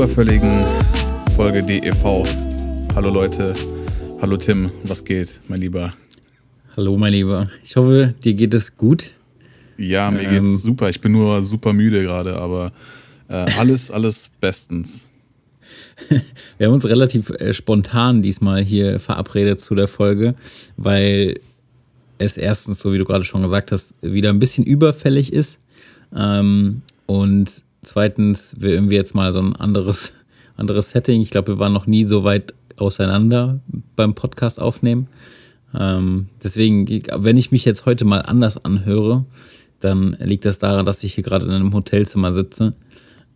Überfälligen Folge DEV. Hallo Leute, hallo Tim, was geht, mein Lieber? Hallo, mein Lieber. Ich hoffe, dir geht es gut. Ja, mir Ähm. geht's super. Ich bin nur super müde gerade, aber äh, alles, alles bestens. Wir haben uns relativ äh, spontan diesmal hier verabredet zu der Folge, weil es erstens, so wie du gerade schon gesagt hast, wieder ein bisschen überfällig ist. Ähm, und zweitens, wir irgendwie jetzt mal so ein anderes, anderes Setting. Ich glaube, wir waren noch nie so weit auseinander beim Podcast aufnehmen. Ähm, deswegen, wenn ich mich jetzt heute mal anders anhöre, dann liegt das daran, dass ich hier gerade in einem Hotelzimmer sitze.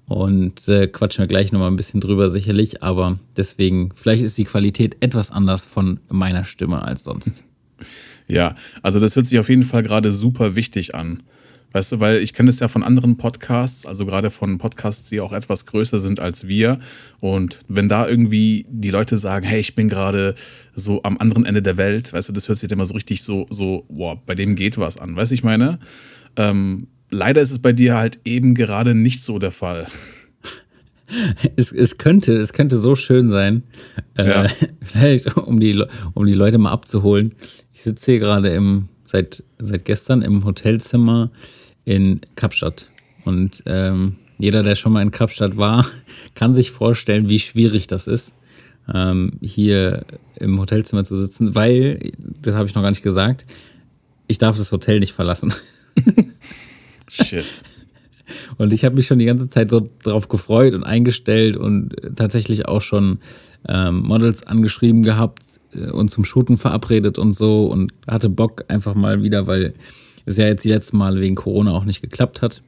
Und äh, quatschen wir gleich nochmal ein bisschen drüber, sicherlich. Aber deswegen, vielleicht ist die Qualität etwas anders von meiner Stimme als sonst. Ja, also das hört sich auf jeden Fall gerade super wichtig an. Weißt du, weil ich kenne es ja von anderen Podcasts, also gerade von Podcasts, die auch etwas größer sind als wir. Und wenn da irgendwie die Leute sagen, hey, ich bin gerade so am anderen Ende der Welt, weißt du, das hört sich dann immer so richtig so, so, boah, bei dem geht was an. Weißt du, ich meine? Ähm, leider ist es bei dir halt eben gerade nicht so der Fall. Es, es, könnte, es könnte so schön sein, Ja. äh, vielleicht um die, um die Leute mal abzuholen. Ich sitze hier gerade im, seit, seit gestern im Hotelzimmer in Kapstadt. Und ähm, jeder, der schon mal in Kapstadt war, kann sich vorstellen, wie schwierig das ist, ähm, hier im Hotelzimmer zu sitzen, weil, das habe ich noch gar nicht gesagt, ich darf das Hotel nicht verlassen. Shit. Und ich habe mich schon die ganze Zeit so drauf gefreut und eingestellt und tatsächlich auch schon ähm, Models angeschrieben gehabt äh, und zum Shooten verabredet und so und hatte Bock einfach mal wieder, weil es ja jetzt die letzten Male wegen Corona auch nicht geklappt hat.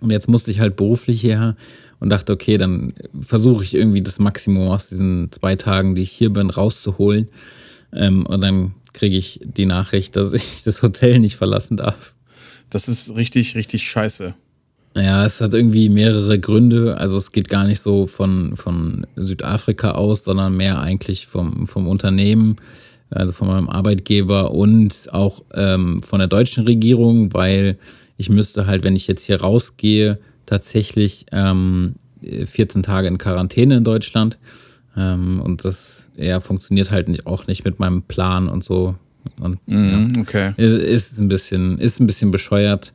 Und jetzt musste ich halt beruflich hierher und dachte, okay, dann versuche ich irgendwie das Maximum aus diesen zwei Tagen, die ich hier bin, rauszuholen. Ähm, und dann kriege ich die Nachricht, dass ich das Hotel nicht verlassen darf. Das ist richtig, richtig scheiße. Ja, es hat irgendwie mehrere Gründe. Also es geht gar nicht so von, von Südafrika aus, sondern mehr eigentlich vom, vom Unternehmen, also von meinem Arbeitgeber und auch ähm, von der deutschen Regierung, weil ich müsste halt, wenn ich jetzt hier rausgehe, tatsächlich ähm, 14 Tage in Quarantäne in Deutschland. Ähm, und das ja, funktioniert halt nicht, auch nicht mit meinem Plan und so. Und, ja. Mhm, okay. Ist, ist ein bisschen, ist ein bisschen bescheuert.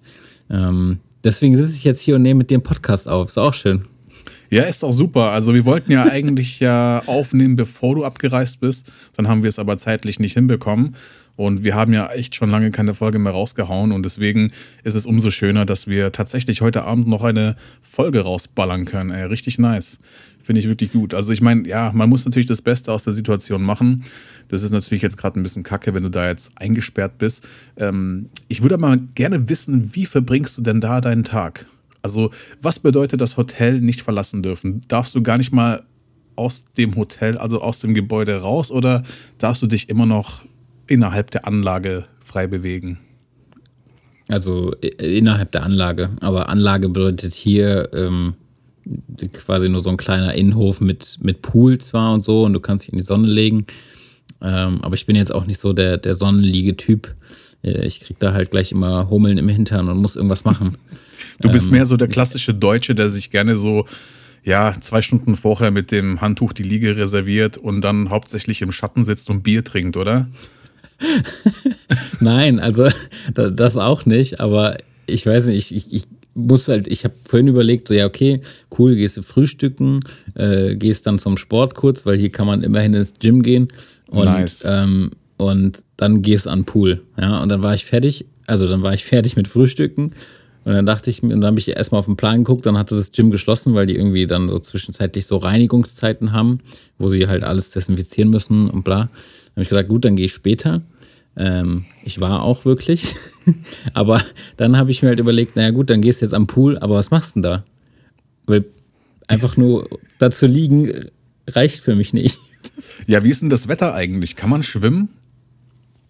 Ähm, deswegen sitze ich jetzt hier und nehme mit dir einen Podcast auf. Ist auch schön. Ja, ist doch super. Also wir wollten ja eigentlich ja aufnehmen, bevor du abgereist bist. Dann haben wir es aber zeitlich nicht hinbekommen. Und wir haben ja echt schon lange keine Folge mehr rausgehauen. Und deswegen ist es umso schöner, dass wir tatsächlich heute Abend noch eine Folge rausballern können. Ey, richtig nice. Finde ich wirklich gut. Also ich meine, ja, man muss natürlich das Beste aus der Situation machen. Das ist natürlich jetzt gerade ein bisschen kacke, wenn du da jetzt eingesperrt bist. Ähm, ich würde aber gerne wissen, wie verbringst du denn da deinen Tag? Also, was bedeutet das Hotel nicht verlassen dürfen? Darfst du gar nicht mal aus dem Hotel, also aus dem Gebäude raus oder darfst du dich immer noch innerhalb der Anlage frei bewegen? Also innerhalb der Anlage. Aber Anlage bedeutet hier ähm, quasi nur so ein kleiner Innenhof mit, mit Pool zwar und so und du kannst dich in die Sonne legen. Ähm, aber ich bin jetzt auch nicht so der, der Sonnenliege-Typ. Äh, Ich krieg da halt gleich immer Hummeln im Hintern und muss irgendwas machen. Du bist mehr so der klassische Deutsche, der sich gerne so, ja, zwei Stunden vorher mit dem Handtuch die Liege reserviert und dann hauptsächlich im Schatten sitzt und Bier trinkt, oder? Nein, also da- das auch nicht, aber ich weiß nicht, ich, ich, ich muss halt, ich habe vorhin überlegt, so ja, okay, cool, gehst du frühstücken, äh, gehst dann zum Sport kurz, weil hier kann man immerhin ins Gym gehen und, Nice. ähm, und dann gehst an den Pool. Ja, und dann war ich fertig, also dann war ich fertig mit Frühstücken und dann dachte ich mir, und dann habe ich erstmal auf den Plan geguckt, dann hatte das Gym geschlossen, weil die irgendwie dann so zwischenzeitlich so Reinigungszeiten haben, wo sie halt alles desinfizieren müssen und bla. Dann habe ich gesagt, gut, dann gehe ich später. Ähm, ich war auch wirklich. aber dann habe ich mir halt überlegt, naja gut, dann gehst du jetzt am Pool, aber was machst du denn da? Weil einfach nur da zu liegen reicht für mich nicht. Ja, wie ist denn das Wetter eigentlich? Kann man schwimmen?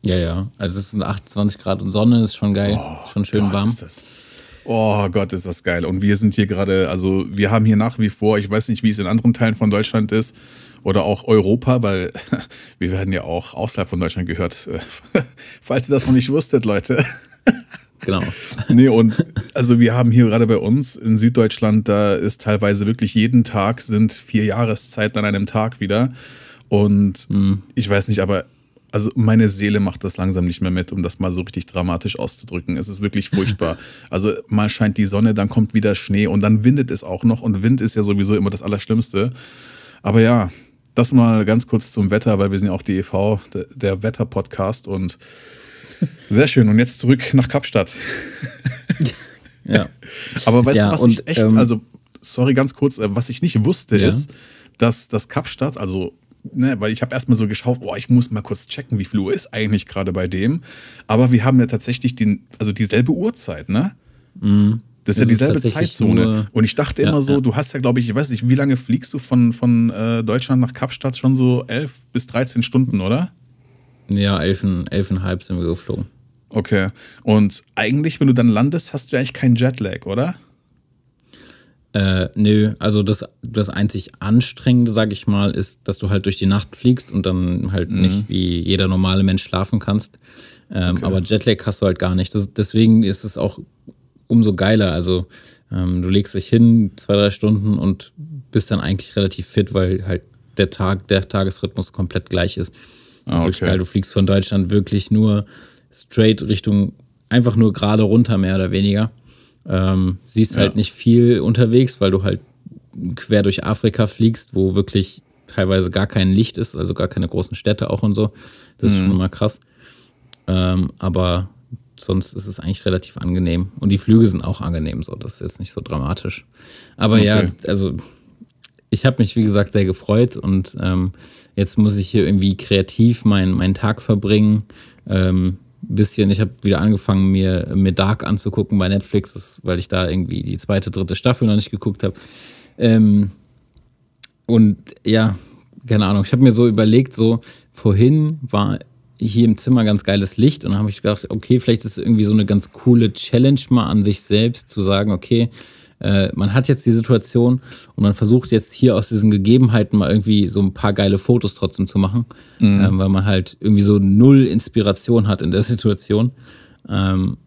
Ja, ja. Also es sind 28 Grad und Sonne, ist schon geil, Oh, schon schön Gott, warm. Ist das. Oh Gott, ist das geil. Und wir sind hier gerade, also wir haben hier nach wie vor, ich weiß nicht, wie es in anderen Teilen von Deutschland ist oder auch Europa, weil wir werden ja auch außerhalb von Deutschland gehört. Falls ihr das noch nicht wusstet, Leute. Genau. Nee, und also wir haben hier gerade bei uns in Süddeutschland, da ist teilweise wirklich jeden Tag sind vier Jahreszeiten an einem Tag wieder. Und ich weiß nicht, aber also meine Seele macht das langsam nicht mehr mit, um das mal so richtig dramatisch auszudrücken. Es ist wirklich furchtbar. Also mal scheint die Sonne, dann kommt wieder Schnee und dann windet es auch noch. Und Wind ist ja sowieso immer das Allerschlimmste. Aber ja, das mal ganz kurz zum Wetter, weil wir sind ja auch die EV, der, der Wetter-Podcast und sehr schön. Und jetzt zurück nach Kapstadt. Ja. Aber weißt Ja, du, was und, ich echt, ähm, also, sorry, ganz kurz, äh, was ich nicht wusste, Ja. ist, dass das Kapstadt, also, ne, weil ich habe erstmal so geschaut, boah, ich muss mal kurz checken, wie viel Uhr ist eigentlich gerade bei dem. Aber wir haben ja tatsächlich den, also dieselbe Uhrzeit, ne? Das ist ja Es ist dieselbe tatsächlich Zeitzone. nur- Und ich dachte Ja, immer so, ja. du hast ja, glaube ich, ich weiß nicht, wie lange fliegst du von, von äh, Deutschland nach Kapstadt? Schon so elf bis 13 Stunden, oder? Ja, elfen, elfenhalb sind wir geflogen. Okay. Und eigentlich, wenn du dann landest, hast du ja eigentlich keinen Jetlag, oder? Äh, nö, also das, das einzig Anstrengende, sag ich mal, ist, dass du halt durch die Nacht fliegst und dann halt nicht wie jeder normale Mensch schlafen kannst. Ähm, Aber Jetlag hast du halt gar nicht. Das, deswegen ist es auch umso geiler. Also ähm, du legst dich hin, zwei, drei Stunden und bist dann eigentlich relativ fit, weil halt der Tag, der Tagesrhythmus komplett gleich ist. Das Ah, ist okay. geil. Du fliegst von Deutschland wirklich nur straight Richtung, einfach nur gerade runter, mehr oder weniger. Ähm, siehst halt Ja. nicht viel unterwegs, weil du halt quer durch Afrika fliegst, wo wirklich teilweise gar kein Licht ist, also gar keine großen Städte auch und so. Das ist schon Mhm. immer krass. Ähm, aber sonst ist es eigentlich relativ angenehm. Und die Flüge sind auch angenehm, so. Das ist jetzt nicht so dramatisch. Aber ja, Okay. also ich habe mich, wie gesagt, sehr gefreut und ähm, jetzt muss ich hier irgendwie kreativ meinen meinen Tag verbringen. Ähm, bisschen, ich habe wieder angefangen, mir, mir Dark anzugucken bei Netflix, das, weil ich da irgendwie die zweite, dritte Staffel noch nicht geguckt habe. Ähm, und ja, keine Ahnung, ich habe mir so überlegt, so vorhin war hier im Zimmer ganz geiles Licht und dann habe ich gedacht, okay, vielleicht ist es irgendwie so eine ganz coole Challenge mal an sich selbst zu sagen, okay, äh, man hat jetzt die Situation und man versucht jetzt hier aus diesen Gegebenheiten mal irgendwie so ein paar geile Fotos trotzdem zu machen, ähm, weil man halt irgendwie so null Inspiration hat in der Situation. Ähm,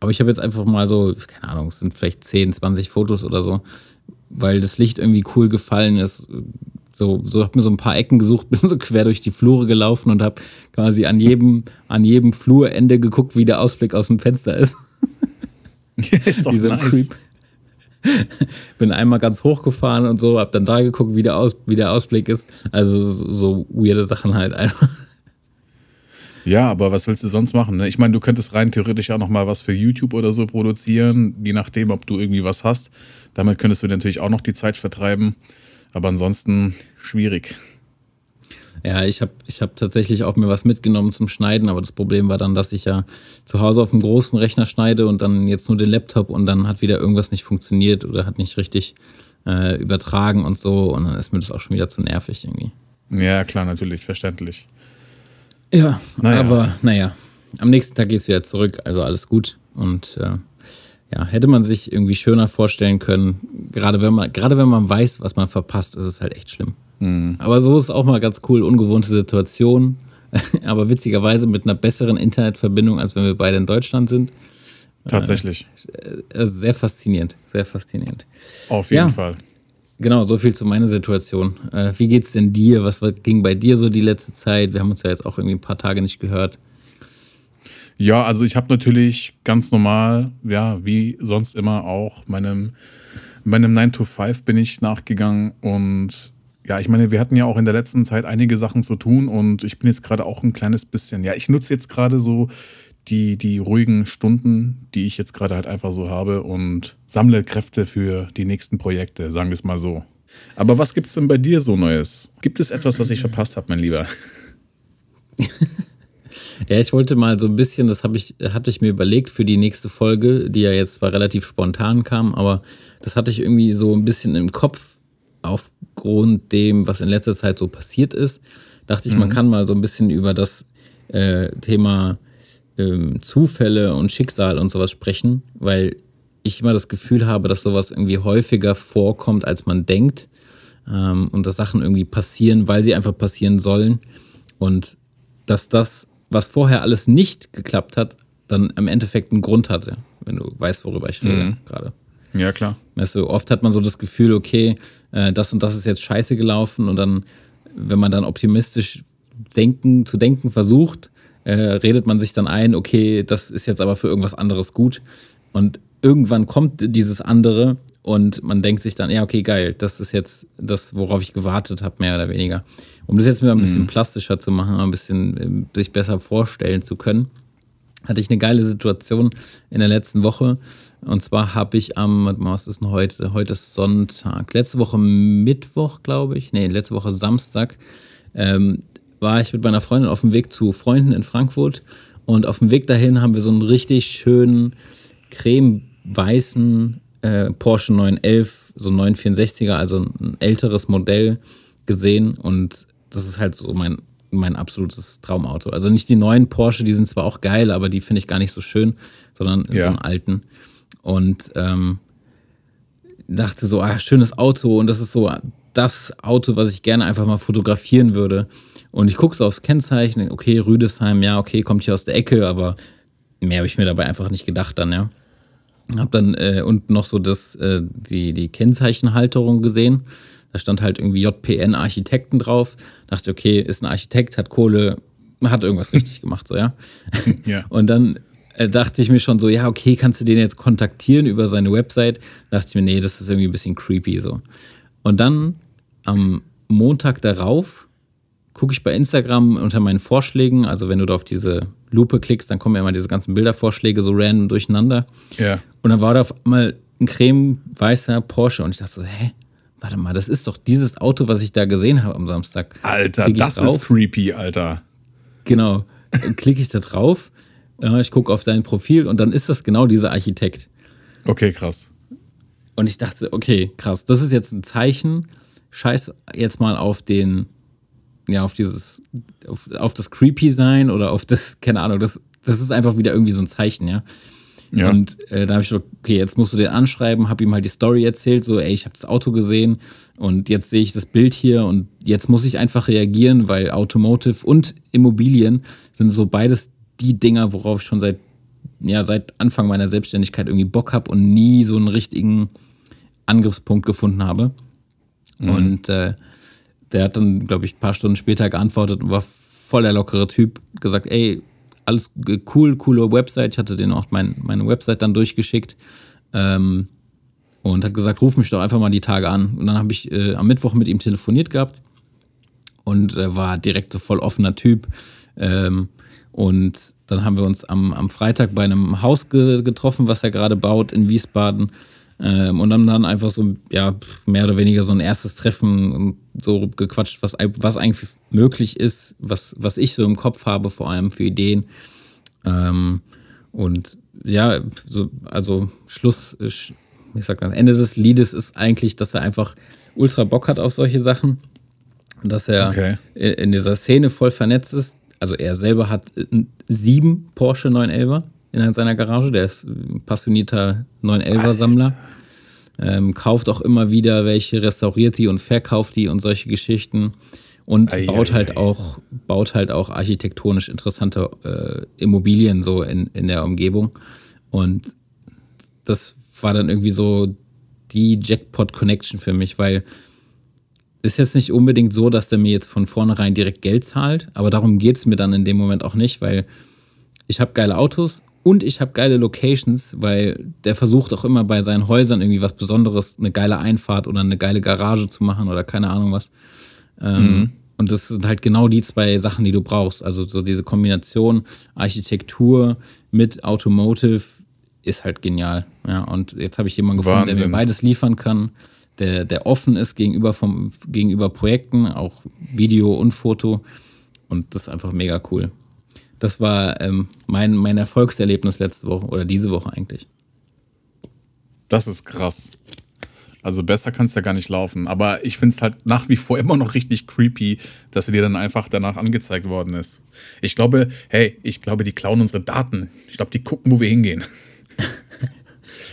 aber ich habe jetzt einfach mal so, keine Ahnung, es sind vielleicht 10, 20 Fotos oder so, weil das Licht irgendwie cool gefallen ist. So, so habe mir so ein paar Ecken gesucht, bin so quer durch die Flure gelaufen und habe quasi an jedem, an jedem Flurende geguckt, wie der Ausblick aus dem Fenster ist. ist doch wie so ein nice. Creep. Bin einmal ganz hochgefahren und so, hab dann da geguckt, wie der, Aus, wie der Ausblick ist. Also so, weirde Sachen halt einfach. Ja, aber was willst du sonst machen? Ne? Ich meine, du könntest rein theoretisch auch noch mal was für YouTube oder so produzieren, je nachdem, ob du irgendwie was hast. Damit könntest du natürlich auch noch die Zeit vertreiben. Aber ansonsten schwierig. Ja, ich habe ich hab tatsächlich auch mir was mitgenommen zum Schneiden, aber das Problem war dann, dass ich ja zu Hause auf dem großen Rechner schneide und dann jetzt nur den Laptop und dann hat wieder irgendwas nicht funktioniert oder hat nicht richtig äh, übertragen und so und dann ist mir das auch schon wieder zu nervig irgendwie. Ja, klar, natürlich, verständlich. Ja, Naja. aber naja, am nächsten Tag geht's wieder zurück, also alles gut und äh, ja, hätte man sich irgendwie schöner vorstellen können, gerade wenn man, gerade wenn man weiß, was man verpasst, ist es halt echt schlimm. Aber so ist auch mal ganz cool, ungewohnte Situation, aber witzigerweise mit einer besseren Internetverbindung, als wenn wir beide in Deutschland sind. Tatsächlich. Äh, Sehr faszinierend, sehr faszinierend. Auf jeden Ja. Fall. Genau, so viel zu meiner Situation. Äh, wie geht's denn dir? Was ging bei dir so die letzte Zeit? Wir haben uns ja jetzt auch irgendwie ein paar Tage nicht gehört. Ja, also ich habe natürlich ganz normal, ja, wie sonst immer auch, meinem, meinem 9 to 5 bin ich nachgegangen und ja, ich meine, wir hatten ja auch in der letzten Zeit einige Sachen zu tun und ich bin jetzt gerade auch ein kleines bisschen, ja, ich nutze jetzt gerade so die, die ruhigen Stunden, die ich jetzt gerade halt einfach so habe und sammle Kräfte für die nächsten Projekte, sagen wir es mal so. Aber was gibt es denn bei dir so Neues? Gibt es etwas, was ich verpasst habe, mein Lieber? Ja, ich wollte mal so ein bisschen, das ich, hatte ich mir überlegt für die nächste Folge, die ja jetzt zwar relativ spontan kam, aber das hatte ich irgendwie so ein bisschen im Kopf aufgrund dem, was in letzter Zeit so passiert ist. Dachte ich, mhm. man kann mal so ein bisschen über das äh, Thema ähm, Zufälle und Schicksal und sowas sprechen, weil ich immer das Gefühl habe, dass sowas irgendwie häufiger vorkommt, als man denkt. Ähm, und dass Sachen irgendwie passieren, weil sie einfach passieren sollen. Und dass das, was vorher alles nicht geklappt hat, dann im Endeffekt einen Grund hatte, wenn du weißt, worüber ich rede mhm. gerade. Ja, klar. Weißt du, oft hat man so das Gefühl, okay, äh, das und das ist jetzt scheiße gelaufen und dann, wenn man dann optimistisch denken, zu denken versucht, äh, redet man sich dann ein, okay, das ist jetzt aber für irgendwas anderes gut. Und irgendwann kommt dieses andere und man denkt sich dann, ja, okay, geil, das ist jetzt das, worauf ich gewartet habe, mehr oder weniger. Um das jetzt mal ein bisschen mhm. plastischer zu machen, ein bisschen äh, sich besser vorstellen zu können, hatte ich eine geile Situation in der letzten Woche. Und zwar habe ich am, was ist denn heute? Heute ist Sonntag. Letzte Woche Mittwoch, glaube ich. Nee, letzte Woche Samstag. Ähm, war ich mit meiner Freundin auf dem Weg zu Freunden in Frankfurt. Und auf dem Weg dahin haben wir so einen richtig schönen, cremeweißen äh, Porsche 911, so 964er, also ein älteres Modell gesehen und das ist halt so mein, mein absolutes Traumauto. Also nicht die neuen Porsche, die sind zwar auch geil, aber die finde ich gar nicht so schön, sondern ja. so einen alten. Und ähm, dachte so, ah, schönes Auto und das ist so das Auto, was ich gerne einfach mal fotografieren würde. Und ich gucke so aufs Kennzeichen, okay, Rüdesheim, ja, okay, kommt hier aus der Ecke, aber mehr habe ich mir dabei einfach nicht gedacht dann, ja. Hab dann äh, unten noch so das, äh, die, die Kennzeichenhalterung gesehen. Da stand halt irgendwie JPN Architekten drauf. Dachte, okay, ist ein Architekt, hat Kohle, hat irgendwas richtig gemacht, so, ja. ja. Und dann äh, dachte ich mir schon so, ja, okay, kannst du den jetzt kontaktieren über seine Website? Dachte ich mir, nee, das ist irgendwie ein bisschen creepy, so. Und dann am Montag darauf gucke ich bei Instagram unter meinen Vorschlägen, also wenn du da auf diese Lupe klickst, dann kommen ja immer diese ganzen Bildervorschläge so random durcheinander. Ja. Und dann war da auf einmal ein cremeweißer Porsche und ich dachte so, hä? Warte mal, das ist doch dieses Auto, was ich da gesehen habe am Samstag. Alter, das drauf. ist creepy, Alter. Genau. Klicke ich da drauf, ich gucke auf sein Profil und dann ist das genau dieser Architekt. Okay, krass. Und ich dachte, okay, krass, das ist jetzt ein Zeichen. Scheiß jetzt mal auf den ja, auf dieses, auf, auf das Creepy-Sein oder auf das, keine Ahnung, das, das ist einfach wieder irgendwie so ein Zeichen, ja. Ja. Und äh, da habe ich gedacht, okay, jetzt musst du den anschreiben, habe ihm halt die Story erzählt, so, ey, ich habe das Auto gesehen und jetzt sehe ich das Bild hier und jetzt muss ich einfach reagieren, weil Automotive und Immobilien sind so beides die Dinger, worauf ich schon seit, ja, seit Anfang meiner Selbstständigkeit irgendwie Bock habe und nie so einen richtigen Angriffspunkt gefunden habe. Mhm. Und äh, der hat dann, glaube ich, ein paar Stunden später geantwortet und war voll der lockere Typ. Gesagt, ey, alles cool, coole Website. Ich hatte den auch mein, meine Website dann durchgeschickt. Ähm, und hat gesagt, ruf mich doch einfach mal die Tage an. Und dann habe ich äh, am Mittwoch mit ihm telefoniert gehabt und er war direkt so voll offener Typ. Ähm, und dann haben wir uns am, am Freitag bei einem Haus ge getroffen, was er gerade baut in Wiesbaden. Ähm, und haben dann einfach so, ja, mehr oder weniger so ein erstes Treffen so gequatscht, was, was eigentlich möglich ist, was, was ich so im Kopf habe, vor allem für Ideen. Ähm, und ja, so, also Schluss, ich sag mal, Ende des Liedes ist eigentlich, dass er einfach ultra Bock hat auf solche Sachen. Dass er okay. in dieser Szene voll vernetzt ist. Also er selber hat sieben Porsche 911er in seiner Garage. Der ist ein passionierter 911er-Sammler. Ähm, kauft auch immer wieder welche, restauriert die und verkauft die und solche Geschichten. Und ei, baut ei, halt ei. auch, baut halt auch architektonisch interessante äh, Immobilien so in, in der Umgebung. Und das war dann irgendwie so die Jackpot-Connection für mich, weil ist jetzt nicht unbedingt so, dass der mir jetzt von vornherein direkt Geld zahlt, aber darum geht es mir dann in dem Moment auch nicht, weil ich habe geile Autos, und ich habe geile Locations, weil der versucht auch immer bei seinen Häusern irgendwie was Besonderes, eine geile Einfahrt oder eine geile Garage zu machen oder keine Ahnung was. Ähm, mhm. Und das sind halt genau die zwei Sachen, die du brauchst. Also so diese Kombination Architektur mit Automotive ist halt genial. Ja, und jetzt habe ich jemanden gefunden, Wahnsinn. der mir beides liefern kann, der, der offen ist gegenüber, vom, gegenüber Projekten, auch Video und Foto. Und das ist einfach mega cool. Das war ähm, mein, mein Erfolgserlebnis letzte Woche oder diese Woche eigentlich. Das ist krass. Also besser kann es ja gar nicht laufen. Aber ich finde es halt nach wie vor immer noch richtig creepy, dass er dir dann einfach danach angezeigt worden ist. Ich glaube, hey, ich glaube, die klauen unsere Daten. Ich glaube, die gucken, wo wir hingehen.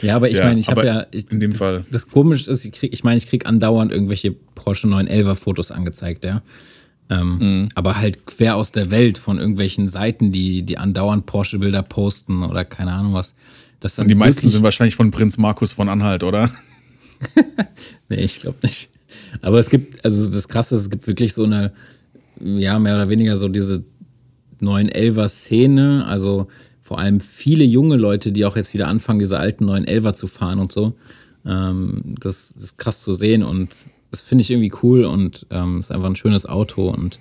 Ja, aber ich Ja, meine, ich habe ja. Ich, in dem das, Fall. Das Komische ist, ich, krieg, ich meine, ich kriege andauernd irgendwelche Porsche 911er Fotos angezeigt, ja. Ähm, Mhm. Aber halt quer aus der Welt von irgendwelchen Seiten, die, die andauernd Porsche-Bilder posten oder keine Ahnung was. Das Und die meisten sind wahrscheinlich von Prinz Markus von Anhalt, oder? Nee, ich glaube nicht. Aber es gibt, also das Krasse ist, es gibt wirklich so eine, ja, mehr oder weniger so diese 911er-Szene, also vor allem viele junge Leute, die auch jetzt wieder anfangen, diese alten 911er zu fahren und so. Ähm, das, ist krass zu sehen und das finde ich irgendwie cool und ähm, ist einfach ein schönes Auto und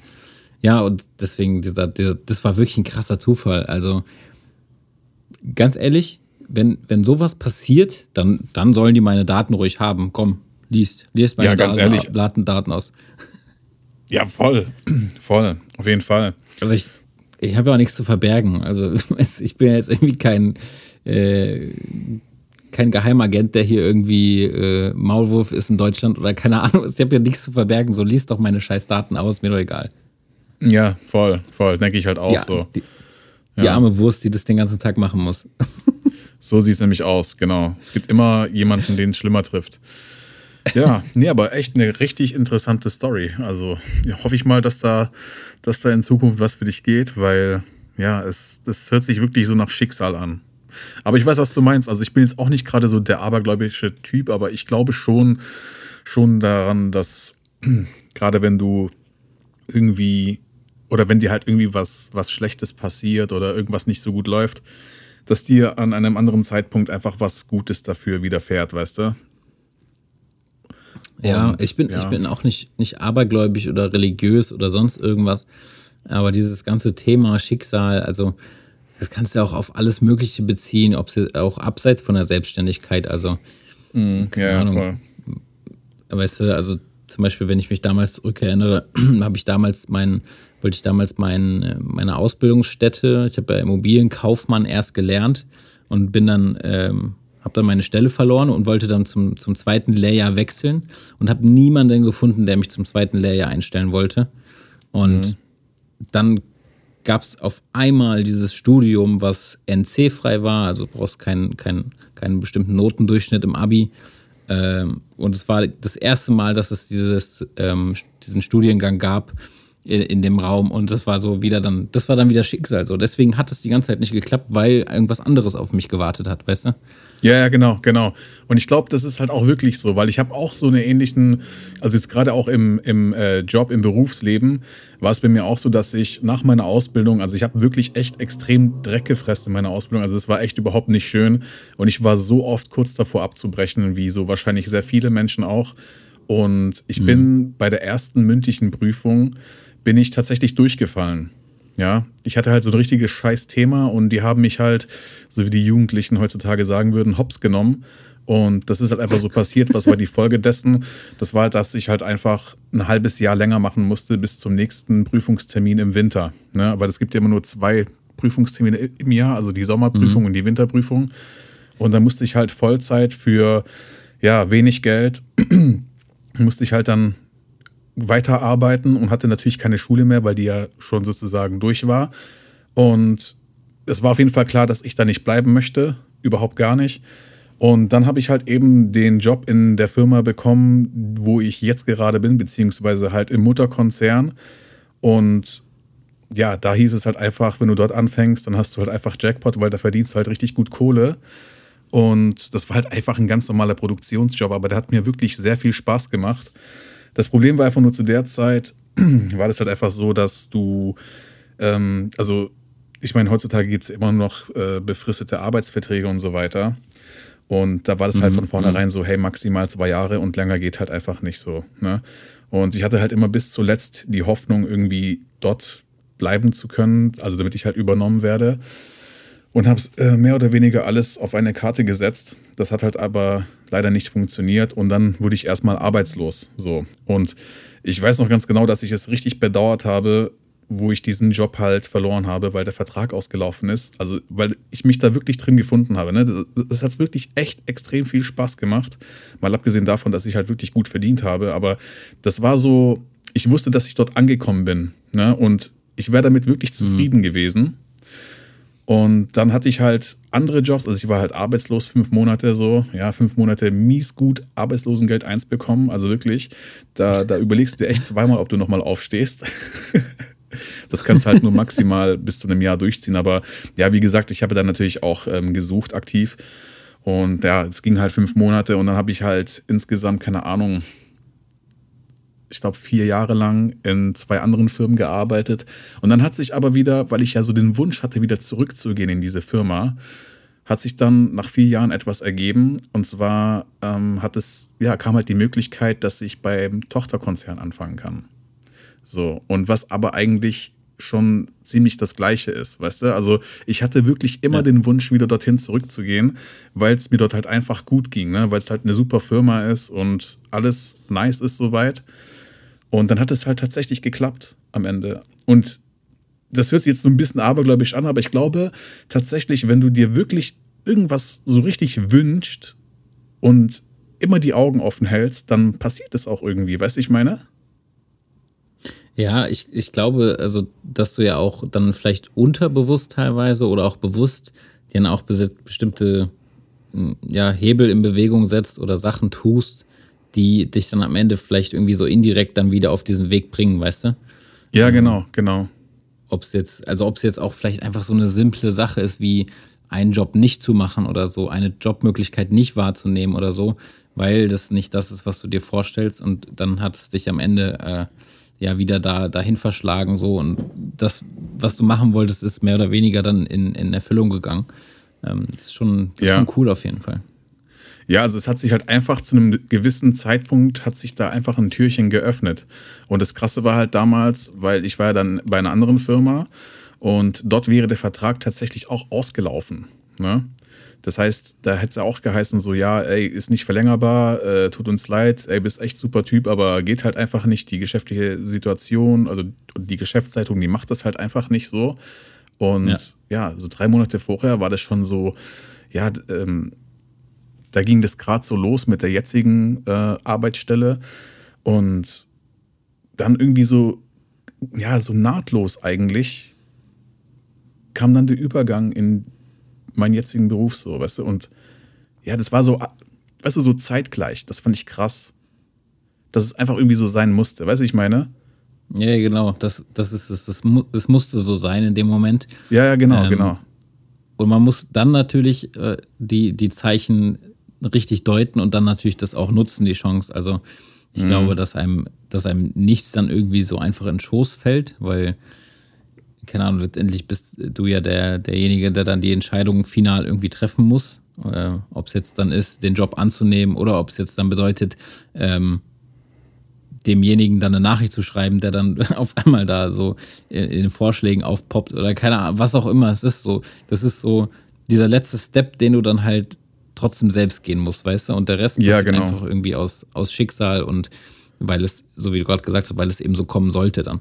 ja, und deswegen, dieser, dieser, das war wirklich ein krasser Zufall. Also ganz ehrlich, wenn, wenn sowas passiert, dann, dann sollen die meine Daten ruhig haben. Komm, liest, liest meine Ja, ganz Daten, ehrlich. Daten aus. Ja, voll. voll. Auf jeden Fall. Also ich, ich habe ja auch nichts zu verbergen. Also ich bin ja jetzt irgendwie kein, äh, kein Geheimagent, der hier irgendwie äh, Maulwurf ist in Deutschland oder keine Ahnung. Ich habe ja nichts zu verbergen. So liest doch meine scheiß Daten aus, mir doch egal. Ja, voll, voll. Denke ich halt auch Die, so. die, die Ja. arme Wurst, die das den ganzen Tag machen muss. So sieht es nämlich aus, genau. Es gibt immer jemanden, den es schlimmer trifft. Ja, nee, aber echt eine richtig interessante Story. Also ja, hoffe ich mal, dass da, dass da in Zukunft was für dich geht, weil ja, es, das hört sich wirklich so nach Schicksal an. Aber ich weiß, was du meinst. Also ich bin jetzt auch nicht gerade so der abergläubische Typ, aber ich glaube schon, schon daran, dass gerade wenn du irgendwie oder wenn dir halt irgendwie was, was Schlechtes passiert oder irgendwas nicht so gut läuft, dass dir an einem anderen Zeitpunkt einfach was Gutes dafür widerfährt, weißt du? Ja, Und, ich bin, ja. ich bin auch nicht, nicht abergläubig oder religiös oder sonst irgendwas. Aber dieses ganze Thema Schicksal, also das kannst du auch auf alles Mögliche beziehen, ob es auch abseits von der Selbstständigkeit, also Ja, ja, Ahnung. voll. weißt du, also zum Beispiel, wenn ich mich damals zurückerinnere, habe ich damals meinen, wollte ich damals mein, meine Ausbildungsstätte, ich habe ja Immobilienkaufmann erst gelernt und bin dann, ähm, habe dann meine Stelle verloren und wollte dann zum, zum zweiten Lehrjahr wechseln und habe niemanden gefunden, der mich zum zweiten Lehrjahr einstellen wollte. Und dann gab es auf einmal dieses Studium, was NC-frei war, also du brauchst keinen, keinen, keinen bestimmten Notendurchschnitt im Abi. Ähm, und es war das erste Mal, dass es dieses, ähm, diesen Studiengang gab in, in dem Raum. Und das war so wieder dann, das war dann wieder Schicksal. So. Deswegen hat es die ganze Zeit nicht geklappt, weil irgendwas anderes auf mich gewartet hat, weißt du? Ja, ja, genau, genau. Und ich glaube, das ist halt auch wirklich so, weil ich habe auch so eine ähnlichen, also jetzt gerade auch im, im äh, Job, im Berufsleben, war es bei mir auch so, dass ich nach meiner Ausbildung, also ich habe wirklich echt extrem Dreck gefressen in meiner Ausbildung, also es war echt überhaupt nicht schön und ich war so oft kurz davor abzubrechen, wie so wahrscheinlich sehr viele Menschen auch. Und ich bin bei der ersten mündlichen Prüfung, bin ich tatsächlich durchgefallen. Ja, ich hatte halt so ein richtiges Scheiß-Thema und die haben mich halt, so wie die Jugendlichen heutzutage sagen würden, hops genommen. Und das ist halt einfach so passiert. Was war die Folge dessen? Das war halt, dass ich halt einfach ein halbes Jahr länger machen musste bis zum nächsten Prüfungstermin im Winter. Ne? Aber es gibt ja immer nur zwei Prüfungstermine im Jahr, also die Sommerprüfung und die Winterprüfung. Und dann musste ich halt Vollzeit für ja, wenig Geld, musste ich halt dann weiterarbeiten und hatte natürlich keine Schule mehr, weil die ja schon sozusagen durch war. Und es war auf jeden Fall klar, dass ich da nicht bleiben möchte, überhaupt gar nicht. Und dann habe ich halt eben den Job in der Firma bekommen, wo ich jetzt gerade bin, beziehungsweise halt im Mutterkonzern. Und ja, da hieß es halt einfach, wenn du dort anfängst, dann hast du halt einfach Jackpot, weil da verdienst du halt richtig gut Kohle. Und das war halt einfach ein ganz normaler Produktionsjob, aber der hat mir wirklich sehr viel Spaß gemacht. Das Problem war einfach nur zu der Zeit, war das halt einfach so, dass du, ähm, also ich meine, heutzutage gibt es immer noch äh, befristete Arbeitsverträge und so weiter. Und da war das halt von vornherein so, hey, maximal zwei Jahre und länger geht halt einfach nicht so. Ne? Und ich hatte halt immer bis zuletzt die Hoffnung, irgendwie dort bleiben zu können, also damit ich halt übernommen werde. Und habe äh, mehr oder weniger alles auf eine Karte gesetzt. Das hat halt aber leider nicht funktioniert. Und dann wurde ich erstmal arbeitslos. So. Und ich weiß noch ganz genau, dass ich es richtig bedauert habe, wo ich diesen Job halt verloren habe, weil der Vertrag ausgelaufen ist. Also, weil ich mich da wirklich drin gefunden habe. Ne? Das, das hat wirklich echt extrem viel Spaß gemacht. Mal abgesehen davon, dass ich halt wirklich gut verdient habe. Aber das war so, ich wusste, dass ich dort angekommen bin. Ne? Und ich wäre damit wirklich zufrieden mhm. gewesen. Und dann hatte ich halt andere Jobs, also ich war halt arbeitslos fünf Monate so, ja, fünf Monate mies gut Arbeitslosengeld 1 bekommen, also wirklich, da, da überlegst du dir echt zweimal, ob du nochmal aufstehst. das kannst du halt nur maximal bis zu einem Jahr durchziehen, aber ja, wie gesagt, ich habe dann natürlich auch ähm, gesucht aktiv. Und ja, es ging halt fünf Monate und dann habe ich halt insgesamt, keine Ahnung, ich glaube, vier Jahre lang in zwei anderen Firmen gearbeitet. Und dann hat sich aber wieder, weil ich ja so den Wunsch hatte, wieder zurückzugehen in diese Firma, hat sich dann nach vier Jahren etwas ergeben. Und zwar ähm, hat es, ja, kam halt die Möglichkeit, dass ich beim Tochterkonzern anfangen kann. So, und was aber eigentlich schon ziemlich das Gleiche ist, weißt du? Also ich hatte wirklich immer ja. den Wunsch, wieder dorthin zurückzugehen, weil es mir dort halt einfach gut ging, ne? weil es halt eine super Firma ist und alles nice ist soweit. Und dann hat es halt tatsächlich geklappt am Ende. Und das hört sich jetzt so ein bisschen abergläubisch an, aber ich glaube tatsächlich, wenn du dir wirklich irgendwas so richtig wünscht und immer die Augen offen hältst, dann passiert es auch irgendwie. Weißt du, ich meine? Ja, ich, ich glaube, also, dass du ja auch dann vielleicht unterbewusst teilweise oder auch bewusst dann auch bestimmte hm, ja, Hebel in Bewegung setzt oder Sachen tust, die dich dann am Ende vielleicht irgendwie so indirekt dann wieder auf diesen Weg bringen, weißt du? Ja, genau, genau. Ob es jetzt, also ob es jetzt auch vielleicht einfach so eine simple Sache ist, wie einen Job nicht zu machen oder so, eine Jobmöglichkeit nicht wahrzunehmen oder so, weil das nicht das ist, was du dir vorstellst und dann hat es dich am Ende äh, ja wieder da dahin verschlagen so und das, was du machen wolltest, ist mehr oder weniger dann in, in Erfüllung gegangen. Ähm, das ist schon, das ja. ist schon cool auf jeden Fall. Ja, also es hat sich halt einfach zu einem gewissen Zeitpunkt hat sich da einfach ein Türchen geöffnet. Und das Krasse war halt damals, weil ich war ja dann bei einer anderen Firma und dort wäre der Vertrag tatsächlich auch ausgelaufen. Ne? Das heißt, da hätte es ja auch geheißen, so, ja, ey, ist nicht verlängerbar, äh, tut uns leid, ey, bist echt super Typ, aber geht halt einfach nicht. Die geschäftliche Situation, also die Geschäftszeitung, die macht das halt einfach nicht so. Und ja, ja so drei Monate vorher war das schon so, ja, ähm, da ging das gerade so los mit der jetzigen äh, Arbeitsstelle und dann irgendwie so, ja, so nahtlos eigentlich kam dann der Übergang in meinen jetzigen Beruf so, weißt du, und ja, das war so, weißt du, so zeitgleich, das fand ich krass, dass es einfach irgendwie so sein musste, weißt du, ich meine? Ja, genau, das, das ist es, das, das, musste so sein in dem Moment. Ja, ja, genau, ähm, genau. Und man muss dann natürlich äh, die, die Zeichen richtig deuten und dann natürlich das auch nutzen, die Chance. Also ich mhm. glaube, dass einem, dass einem nichts dann irgendwie so einfach in den Schoß fällt, weil, keine Ahnung, letztendlich bist du ja der, derjenige, der dann die Entscheidung final irgendwie treffen muss. Äh, ob es jetzt dann ist, den Job anzunehmen oder ob es jetzt dann bedeutet, ähm, demjenigen dann eine Nachricht zu schreiben, der dann auf einmal da so in, in den Vorschlägen aufpoppt oder keine Ahnung, was auch immer es ist. So, das ist so dieser letzte Step, den du dann halt trotzdem selbst gehen muss, weißt du? Und der Rest ja, genau. einfach irgendwie aus, aus Schicksal und weil es, so wie du gerade gesagt hast, weil es eben so kommen sollte dann.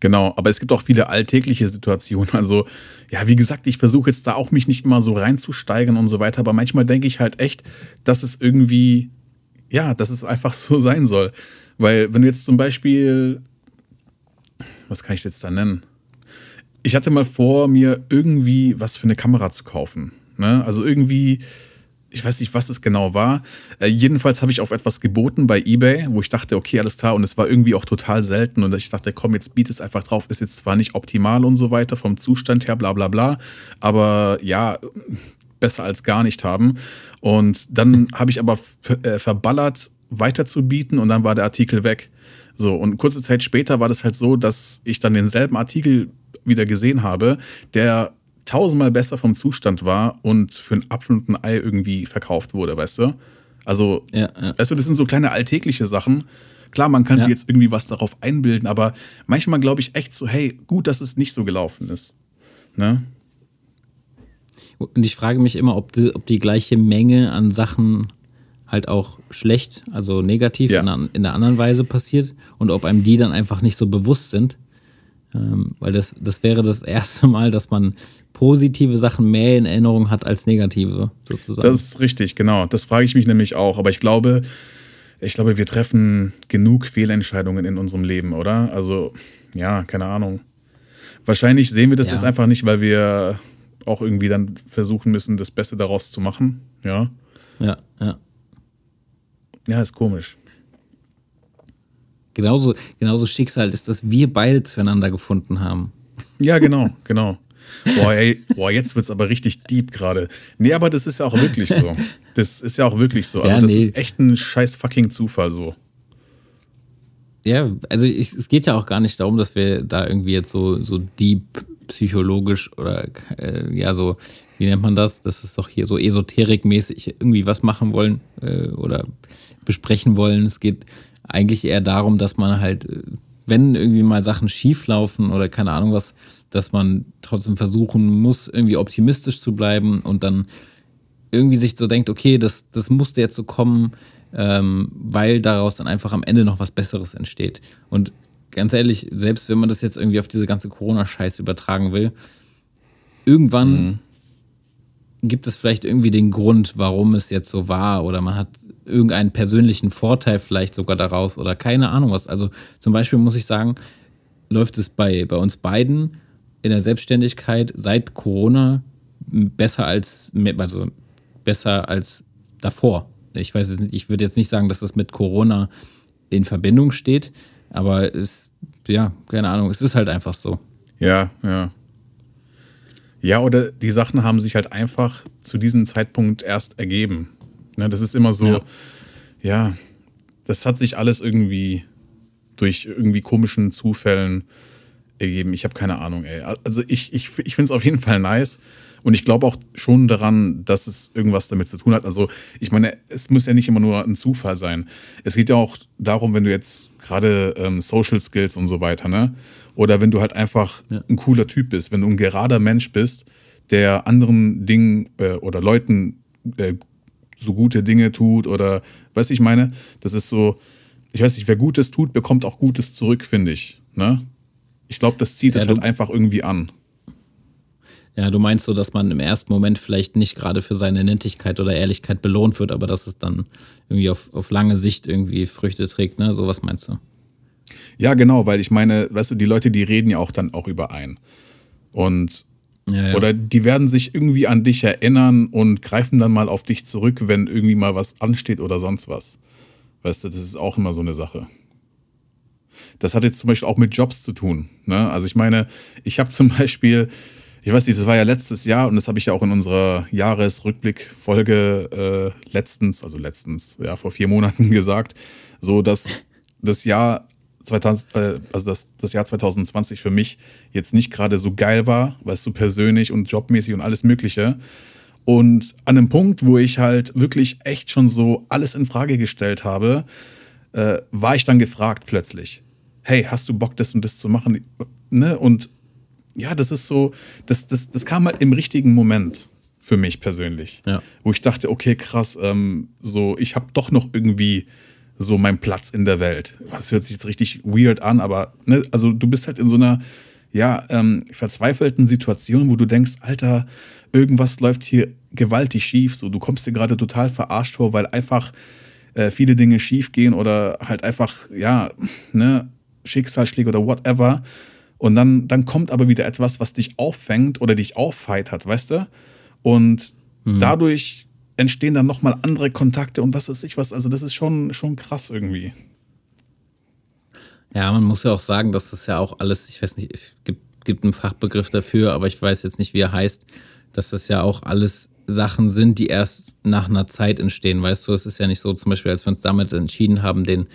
Genau, aber es gibt auch viele alltägliche Situationen. Also, ja, wie gesagt, ich versuche jetzt da auch mich nicht immer so reinzusteigern und so weiter, aber manchmal denke ich halt echt, dass es irgendwie, ja, dass es einfach so sein soll. Weil, wenn du jetzt zum Beispiel, was kann ich jetzt da nennen? Ich hatte mal vor, mir irgendwie was für eine Kamera zu kaufen. Ne? Also irgendwie, ich weiß nicht, was es genau war. Äh, jedenfalls habe ich auf etwas geboten bei eBay, wo ich dachte, okay, alles klar. Und es war irgendwie auch total selten. Und ich dachte, komm, jetzt biet es einfach drauf. Ist jetzt zwar nicht optimal und so weiter, vom Zustand her, bla bla bla. Aber ja, besser als gar nicht haben. Und dann habe ich aber äh, verballert, weiterzubieten und dann war der Artikel weg. So, und kurze Zeit später war das halt so, dass ich dann denselben Artikel wieder gesehen habe, der tausendmal besser vom Zustand war und für ein Apfel und ein Ei irgendwie verkauft wurde, weißt du? Also, ja, ja. weißt du, das sind so kleine alltägliche Sachen. Klar, man kann ja. sich jetzt irgendwie was darauf einbilden, aber manchmal glaube ich echt so, hey, gut, dass es nicht so gelaufen ist. Ne? Und ich frage mich immer, ob die, ob die gleiche Menge an Sachen halt auch schlecht, also negativ ja. in, in, der anderen Weise passiert und ob einem die dann einfach nicht so bewusst sind. Ähm, weil das, das wäre das erste Mal, dass man positive Sachen mehr in Erinnerung hat als negative, sozusagen. Das ist richtig, genau. Das frage ich mich nämlich auch. Aber ich glaube, ich glaube, wir treffen genug Fehlentscheidungen in unserem Leben, oder? Also, ja, keine Ahnung. Wahrscheinlich sehen wir das ja. jetzt einfach nicht, weil wir auch irgendwie dann versuchen müssen, das Beste daraus zu machen. Ja. Ja, ja. Ja, ist komisch. Genauso, genauso Schicksal ist, dass wir beide zueinander gefunden haben. Ja, genau, genau. Boah, ey, boah, jetzt wird's aber richtig deep gerade. Nee, aber das ist ja auch wirklich so. Das ist ja auch wirklich so. Also, ja, das nee. ist echt ein scheiß fucking Zufall so. Ja, also ich, es geht ja auch gar nicht darum, dass wir da irgendwie jetzt so, so deep psychologisch oder äh, ja, so, wie nennt man das? Das ist doch hier so esoterikmäßig irgendwie was machen wollen äh, oder besprechen wollen. Es geht eigentlich eher darum, dass man halt, äh, wenn irgendwie mal Sachen schief laufen oder keine Ahnung was, dass man trotzdem versuchen muss, irgendwie optimistisch zu bleiben und dann irgendwie sich so denkt, okay, das, das musste jetzt so kommen, ähm, weil daraus dann einfach am Ende noch was Besseres entsteht. Und ganz ehrlich, selbst wenn man das jetzt irgendwie auf diese ganze Corona-Scheiße übertragen will, irgendwann mhm. gibt es vielleicht irgendwie den Grund, warum es jetzt so war oder man hat irgendeinen persönlichen Vorteil vielleicht sogar daraus oder keine Ahnung was. Also zum Beispiel muss ich sagen, läuft es bei, bei uns beiden in der Selbstständigkeit seit Corona besser als, also besser als davor. Ich weiß nicht, ich würde jetzt nicht sagen, dass das mit Corona in Verbindung steht, aber es, ja, keine Ahnung, es ist halt einfach so. Ja, ja. Ja, oder die Sachen haben sich halt einfach zu diesem Zeitpunkt erst ergeben. Ne, das ist immer so, ja. ja, das hat sich alles irgendwie durch irgendwie komischen Zufällen ergeben. Ich habe keine Ahnung, ey. Also ich, ich, ich finde es auf jeden Fall nice. Und ich glaube auch schon daran, dass es irgendwas damit zu tun hat. Also, ich meine, es muss ja nicht immer nur ein Zufall sein. Es geht ja auch darum, wenn du jetzt gerade ähm, Social Skills und so weiter, ne? Oder wenn du halt einfach ja. ein cooler Typ bist, wenn du ein gerader Mensch bist, der anderen Dingen äh, oder Leuten äh, so gute Dinge tut oder, weißt du, ich meine, das ist so, ich weiß nicht, wer Gutes tut, bekommt auch Gutes zurück, finde ich. Ne? Ich glaube, das zieht ja, es halt einfach irgendwie an. Ja, du meinst so, dass man im ersten Moment vielleicht nicht gerade für seine Nettigkeit oder Ehrlichkeit belohnt wird, aber dass es dann irgendwie auf, auf lange Sicht irgendwie Früchte trägt, ne? So was meinst du? Ja, genau, weil ich meine, weißt du, die Leute, die reden ja auch dann auch überein. Und ja, ja. oder die werden sich irgendwie an dich erinnern und greifen dann mal auf dich zurück, wenn irgendwie mal was ansteht oder sonst was. Weißt du, das ist auch immer so eine Sache. Das hat jetzt zum Beispiel auch mit Jobs zu tun. Ne? Also ich meine, ich habe zum Beispiel, ich weiß nicht, das war ja letztes Jahr und das habe ich ja auch in unserer Jahresrückblick-Folge äh, letztens, also letztens, ja, vor vier Monaten gesagt, so dass das Jahr 2000, äh, also das, das Jahr 2020 für mich jetzt nicht gerade so geil war, weißt du, persönlich und jobmäßig und alles Mögliche. Und an einem Punkt, wo ich halt wirklich echt schon so alles in Frage gestellt habe, äh, war ich dann gefragt plötzlich hey, hast du Bock, das und das zu machen? Ne? Und ja, das ist so, das, das, das kam halt im richtigen Moment für mich persönlich. Ja. Wo ich dachte, okay, krass, ähm, so, ich habe doch noch irgendwie so meinen Platz in der Welt. Das hört sich jetzt richtig weird an, aber ne, also du bist halt in so einer ja, ähm, verzweifelten Situation, wo du denkst, Alter, irgendwas läuft hier gewaltig schief. So, du kommst dir gerade total verarscht vor, weil einfach äh, viele Dinge schief gehen oder halt einfach, ja, ne, Schicksalsschläge oder whatever. Und dann, dann kommt aber wieder etwas, was dich auffängt oder dich aufheitert, weißt du? Und mhm. dadurch entstehen dann nochmal andere Kontakte und was weiß ich was. Also, das ist schon, schon krass irgendwie. Ja, man muss ja auch sagen, dass das ja auch alles, ich weiß nicht, es gibt, gibt einen Fachbegriff dafür, aber ich weiß jetzt nicht, wie er heißt, dass das ja auch alles Sachen sind, die erst nach einer Zeit entstehen. Weißt du, es ist ja nicht so, zum Beispiel, als wir uns damit entschieden haben, den,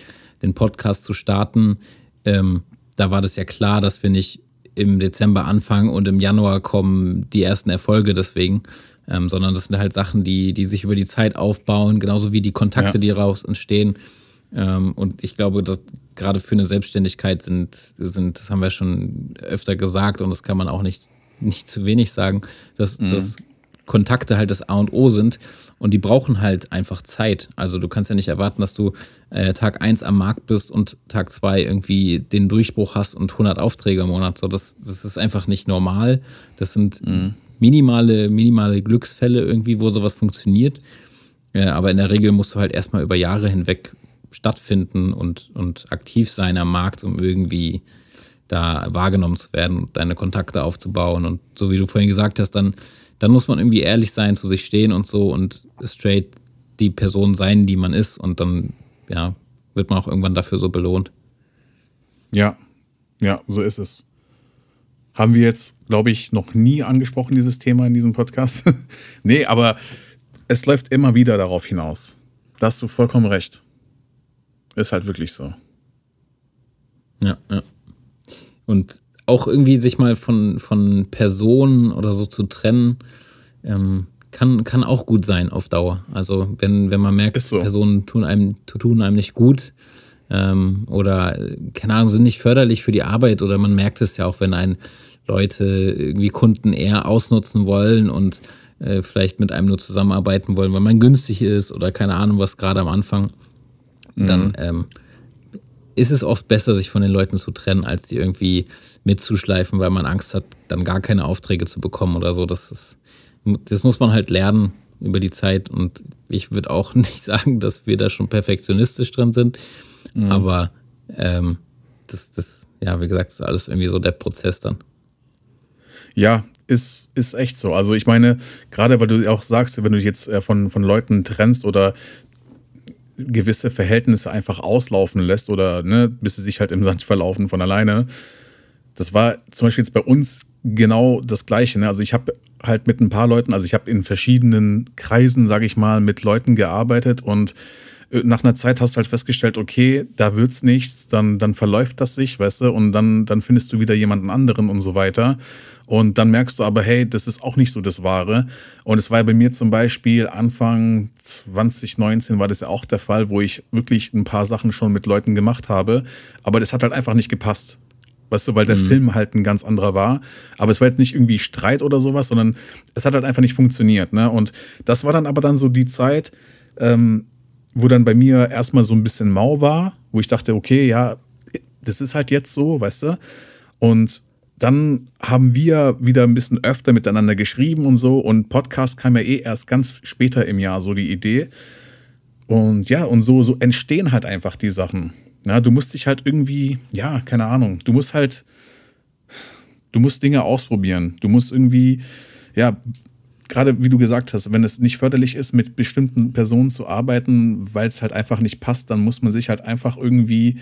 den Podcast zu starten, ähm, da war das ja klar, dass wir nicht im Dezember anfangen und im Januar kommen die ersten Erfolge deswegen, ähm, sondern das sind halt Sachen, die, die sich über die Zeit aufbauen, genauso wie die Kontakte, ja. die daraus entstehen. Ähm, und ich glaube, dass gerade für eine Selbstständigkeit sind, sind, das haben wir schon öfter gesagt und das kann man auch nicht, nicht zu wenig sagen, dass, mhm. dass Kontakte halt das A und O sind und die brauchen halt einfach Zeit. Also du kannst ja nicht erwarten, dass du äh, Tag 1 am Markt bist und Tag 2 irgendwie den Durchbruch hast und 100 Aufträge im Monat. So, das, das ist einfach nicht normal. Das sind mhm. minimale, minimale Glücksfälle irgendwie, wo sowas funktioniert. Äh, aber in der Regel musst du halt erstmal über Jahre hinweg stattfinden und, und aktiv sein am Markt, um irgendwie da wahrgenommen zu werden und deine Kontakte aufzubauen. Und so wie du vorhin gesagt hast, dann, dann muss man irgendwie ehrlich sein, zu sich stehen und so und straight die Person sein, die man ist. Und dann, ja, wird man auch irgendwann dafür so belohnt. Ja, ja, so ist es. Haben wir jetzt, glaube ich, noch nie angesprochen, dieses Thema in diesem Podcast. nee, aber es läuft immer wieder darauf hinaus. Da hast du vollkommen recht. Ist halt wirklich so. Ja, ja. Und auch irgendwie sich mal von, von Personen oder so zu trennen, ähm, kann, kann auch gut sein auf Dauer. Also wenn, wenn man merkt, so. Personen tun einem, tun einem nicht gut ähm, oder, keine Ahnung, sind nicht förderlich für die Arbeit oder man merkt es ja auch, wenn ein Leute irgendwie Kunden eher ausnutzen wollen und äh, vielleicht mit einem nur zusammenarbeiten wollen, weil man günstig ist oder keine Ahnung, was gerade am Anfang, mhm. dann ähm, ist es oft besser, sich von den Leuten zu trennen, als die irgendwie mitzuschleifen, weil man Angst hat, dann gar keine Aufträge zu bekommen oder so. Das, ist, das muss man halt lernen über die Zeit. Und ich würde auch nicht sagen, dass wir da schon perfektionistisch drin sind. Mhm. Aber ähm, das, das, ja, wie gesagt, ist alles irgendwie so der Prozess dann. Ja, ist, ist echt so. Also ich meine, gerade weil du auch sagst, wenn du dich jetzt äh, von, von Leuten trennst oder gewisse Verhältnisse einfach auslaufen lässt oder ne, bis sie sich halt im Sand verlaufen von alleine. Das war zum Beispiel jetzt bei uns genau das Gleiche. Ne? Also ich habe halt mit ein paar Leuten, also ich habe in verschiedenen Kreisen, sage ich mal, mit Leuten gearbeitet und äh, nach einer Zeit hast du halt festgestellt, okay, da wird's nichts, dann, dann verläuft das sich, weißt du, und dann, dann findest du wieder jemanden anderen und so weiter. Und dann merkst du aber, hey, das ist auch nicht so das Wahre. Und es war bei mir zum Beispiel Anfang 2019 war das ja auch der Fall, wo ich wirklich ein paar Sachen schon mit Leuten gemacht habe. Aber das hat halt einfach nicht gepasst. Weißt du, weil der mhm. Film halt ein ganz anderer war. Aber es war jetzt nicht irgendwie Streit oder sowas, sondern es hat halt einfach nicht funktioniert. Ne? Und das war dann aber dann so die Zeit, ähm, wo dann bei mir erstmal so ein bisschen mau war, wo ich dachte, okay, ja, das ist halt jetzt so, weißt du? Und dann haben wir wieder ein bisschen öfter miteinander geschrieben und so. Und Podcast kam ja eh erst ganz später im Jahr so die Idee. Und ja, und so, so entstehen halt einfach die Sachen. Ja, du musst dich halt irgendwie, ja, keine Ahnung, du musst halt, du musst Dinge ausprobieren. Du musst irgendwie, ja, gerade wie du gesagt hast, wenn es nicht förderlich ist, mit bestimmten Personen zu arbeiten, weil es halt einfach nicht passt, dann muss man sich halt einfach irgendwie,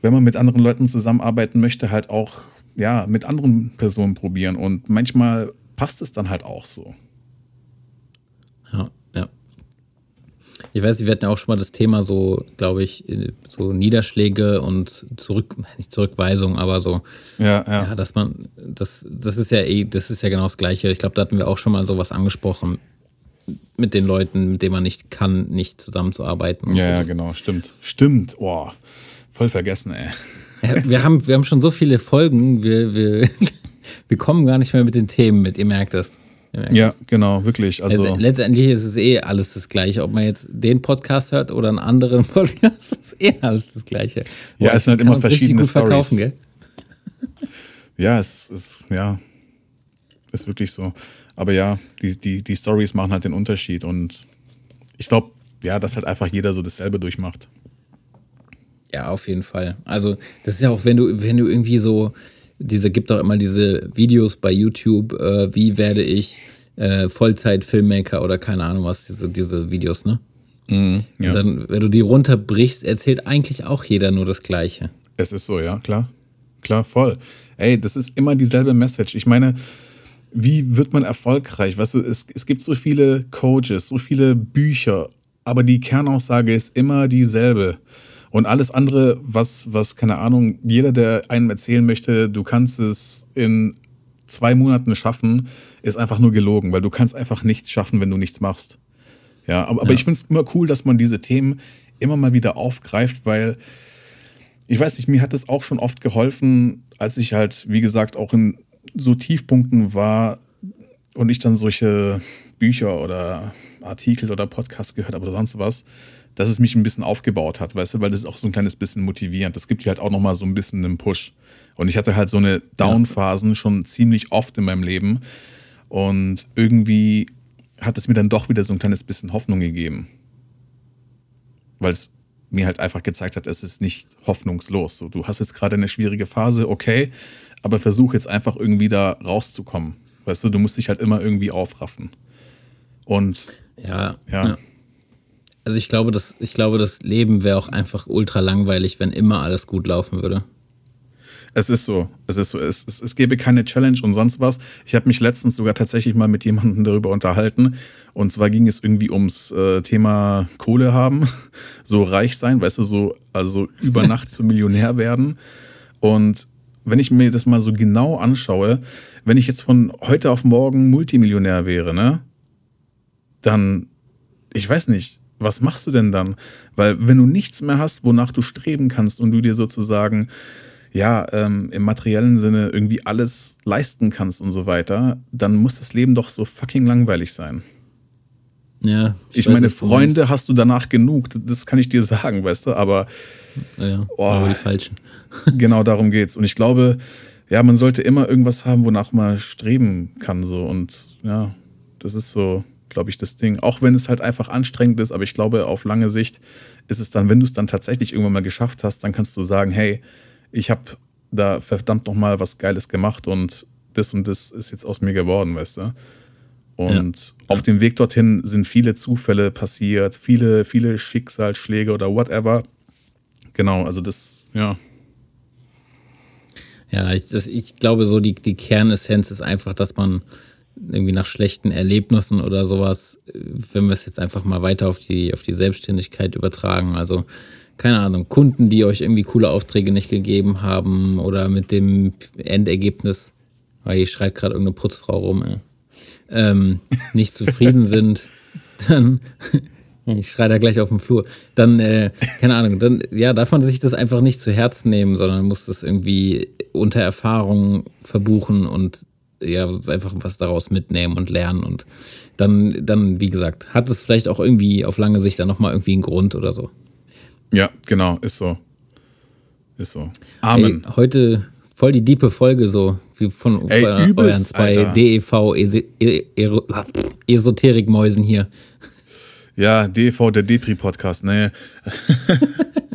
wenn man mit anderen Leuten zusammenarbeiten möchte, halt auch ja, mit anderen Personen probieren. Und manchmal passt es dann halt auch so. Ja, ja. Ich weiß, wir hatten ja auch schon mal das Thema so, glaube ich, so Niederschläge und Zurück, nicht Zurückweisung, aber so, ja, ja. ja dass man, das, das ist ja eh, das ist ja genau das Gleiche. Ich glaube, da hatten wir auch schon mal sowas angesprochen mit den Leuten, mit denen man nicht kann, nicht zusammenzuarbeiten. ja, so. ja, genau, stimmt. Stimmt, oh, voll vergessen, ey. Ja, wir, haben, wir haben schon so viele Folgen, wir, wir, wir kommen gar nicht mehr mit den Themen mit, ihr merkt das. ja, das. genau, wirklich. Also, also, letztendlich ist es eh alles das Gleiche. Ob man jetzt den Podcast hört oder einen anderen Podcast, ist eh alles das Gleiche. Ja, es sind halt immer verschiedene Stories. Ja, es ist, ja, ist wirklich so. Aber ja, die, die, die Stories machen halt den Unterschied und ich glaube, ja, dass halt einfach jeder so dasselbe durchmacht. Ja, auf jeden Fall. Also, das ist ja auch, wenn du, wenn du irgendwie so, diese, gibt auch immer diese Videos bei YouTube, äh, wie werde ich äh, Vollzeit-Filmmaker oder keine Ahnung was, diese, diese Videos, ne? Mhm, ja. Und dann, wenn du die runterbrichst, erzählt eigentlich auch jeder nur das Gleiche. Es ist so, ja, klar. Klar, voll. Ey, das ist immer dieselbe Message. Ich meine, wie wird man erfolgreich? Weißt du, es, es gibt so viele Coaches, so viele Bücher, aber die Kernaussage ist immer dieselbe. Und alles andere, was, was, keine Ahnung, jeder, der einem erzählen möchte, du kannst es in zwei Monaten schaffen, ist einfach nur gelogen, weil du kannst einfach nichts schaffen, wenn du nichts machst. Ja, aber, aber ich finde es immer cool, dass man diese Themen immer mal wieder aufgreift, weil ich weiß nicht, mir hat es auch schon oft geholfen, als ich halt, wie gesagt, auch in so Tiefpunkten war, und ich dann solche Bücher oder Artikel oder Podcasts gehört habe oder sonst was, dass es mich ein bisschen aufgebaut hat, weißt du, weil das ist auch so ein kleines bisschen motivierend. Das gibt dir halt auch nochmal so ein bisschen einen Push. Und ich hatte halt so eine Down-Phasen schon ziemlich oft in meinem Leben. Und irgendwie hat es mir dann doch wieder so ein kleines bisschen Hoffnung gegeben. Weil es mir halt einfach gezeigt hat, es ist nicht hoffnungslos. So, du hast jetzt gerade eine schwierige Phase, okay, aber versuch jetzt einfach irgendwie da rauszukommen. Weißt du, du musst dich halt immer irgendwie aufraffen. Und ja, ja. ja. Also ich glaube, das, ich glaube, das Leben wäre auch einfach ultra langweilig, wenn immer alles gut laufen würde. Es ist so. Es ist so. Es, es, es gäbe keine Challenge und sonst was. Ich habe mich letztens sogar tatsächlich mal mit jemandem darüber unterhalten. Und zwar ging es irgendwie ums äh, Thema Kohle haben, so reich sein, weißt du, so, also über Nacht zu Millionär werden. Und wenn ich mir das mal so genau anschaue, wenn ich jetzt von heute auf morgen Multimillionär wäre, ne, dann, ich weiß nicht, was machst du denn dann? Weil wenn du nichts mehr hast, wonach du streben kannst und du dir sozusagen ja, ähm, im materiellen Sinne irgendwie alles leisten kannst und so weiter, dann muss das Leben doch so fucking langweilig sein. Ja. Ich, ich weiß, meine, Freunde hast du danach genug, das kann ich dir sagen, weißt du, aber. Ja, oh, aber die falschen. genau darum geht's. Und ich glaube, ja, man sollte immer irgendwas haben, wonach man streben kann, so. Und ja, das ist so, glaube ich, das Ding. Auch wenn es halt einfach anstrengend ist, aber ich glaube, auf lange Sicht ist es dann, wenn du es dann tatsächlich irgendwann mal geschafft hast, dann kannst du sagen, hey, ich habe da verdammt nochmal was Geiles gemacht und das und das ist jetzt aus mir geworden, weißt du? Und ja. auf dem Weg dorthin sind viele Zufälle passiert, viele, viele Schicksalsschläge oder whatever. Genau, also das, ja. Ja, ich, das, ich glaube, so die, die Kernessenz ist einfach, dass man irgendwie nach schlechten Erlebnissen oder sowas, wenn wir es jetzt einfach mal weiter auf die, auf die Selbstständigkeit übertragen, also keine Ahnung, Kunden, die euch irgendwie coole Aufträge nicht gegeben haben oder mit dem Endergebnis, weil ihr schreit gerade irgendeine Putzfrau rum, ähm, nicht zufrieden sind, dann, ich schreie da gleich auf dem Flur, dann, äh, keine Ahnung, dann, ja, darf man sich das einfach nicht zu Herzen nehmen, sondern muss das irgendwie unter Erfahrung verbuchen und ja, einfach was daraus mitnehmen und lernen und dann, dann, wie gesagt, hat es vielleicht auch irgendwie auf lange Sicht dann nochmal irgendwie einen Grund oder so. Ja, genau, ist so. Ist so. Amen. Ey, heute voll die diepe Folge so, wie von Ey, übelst, euren zwei Alter. DEV e Esoterikmäusen hier. Ja, DEV, der Depri-Podcast, ne.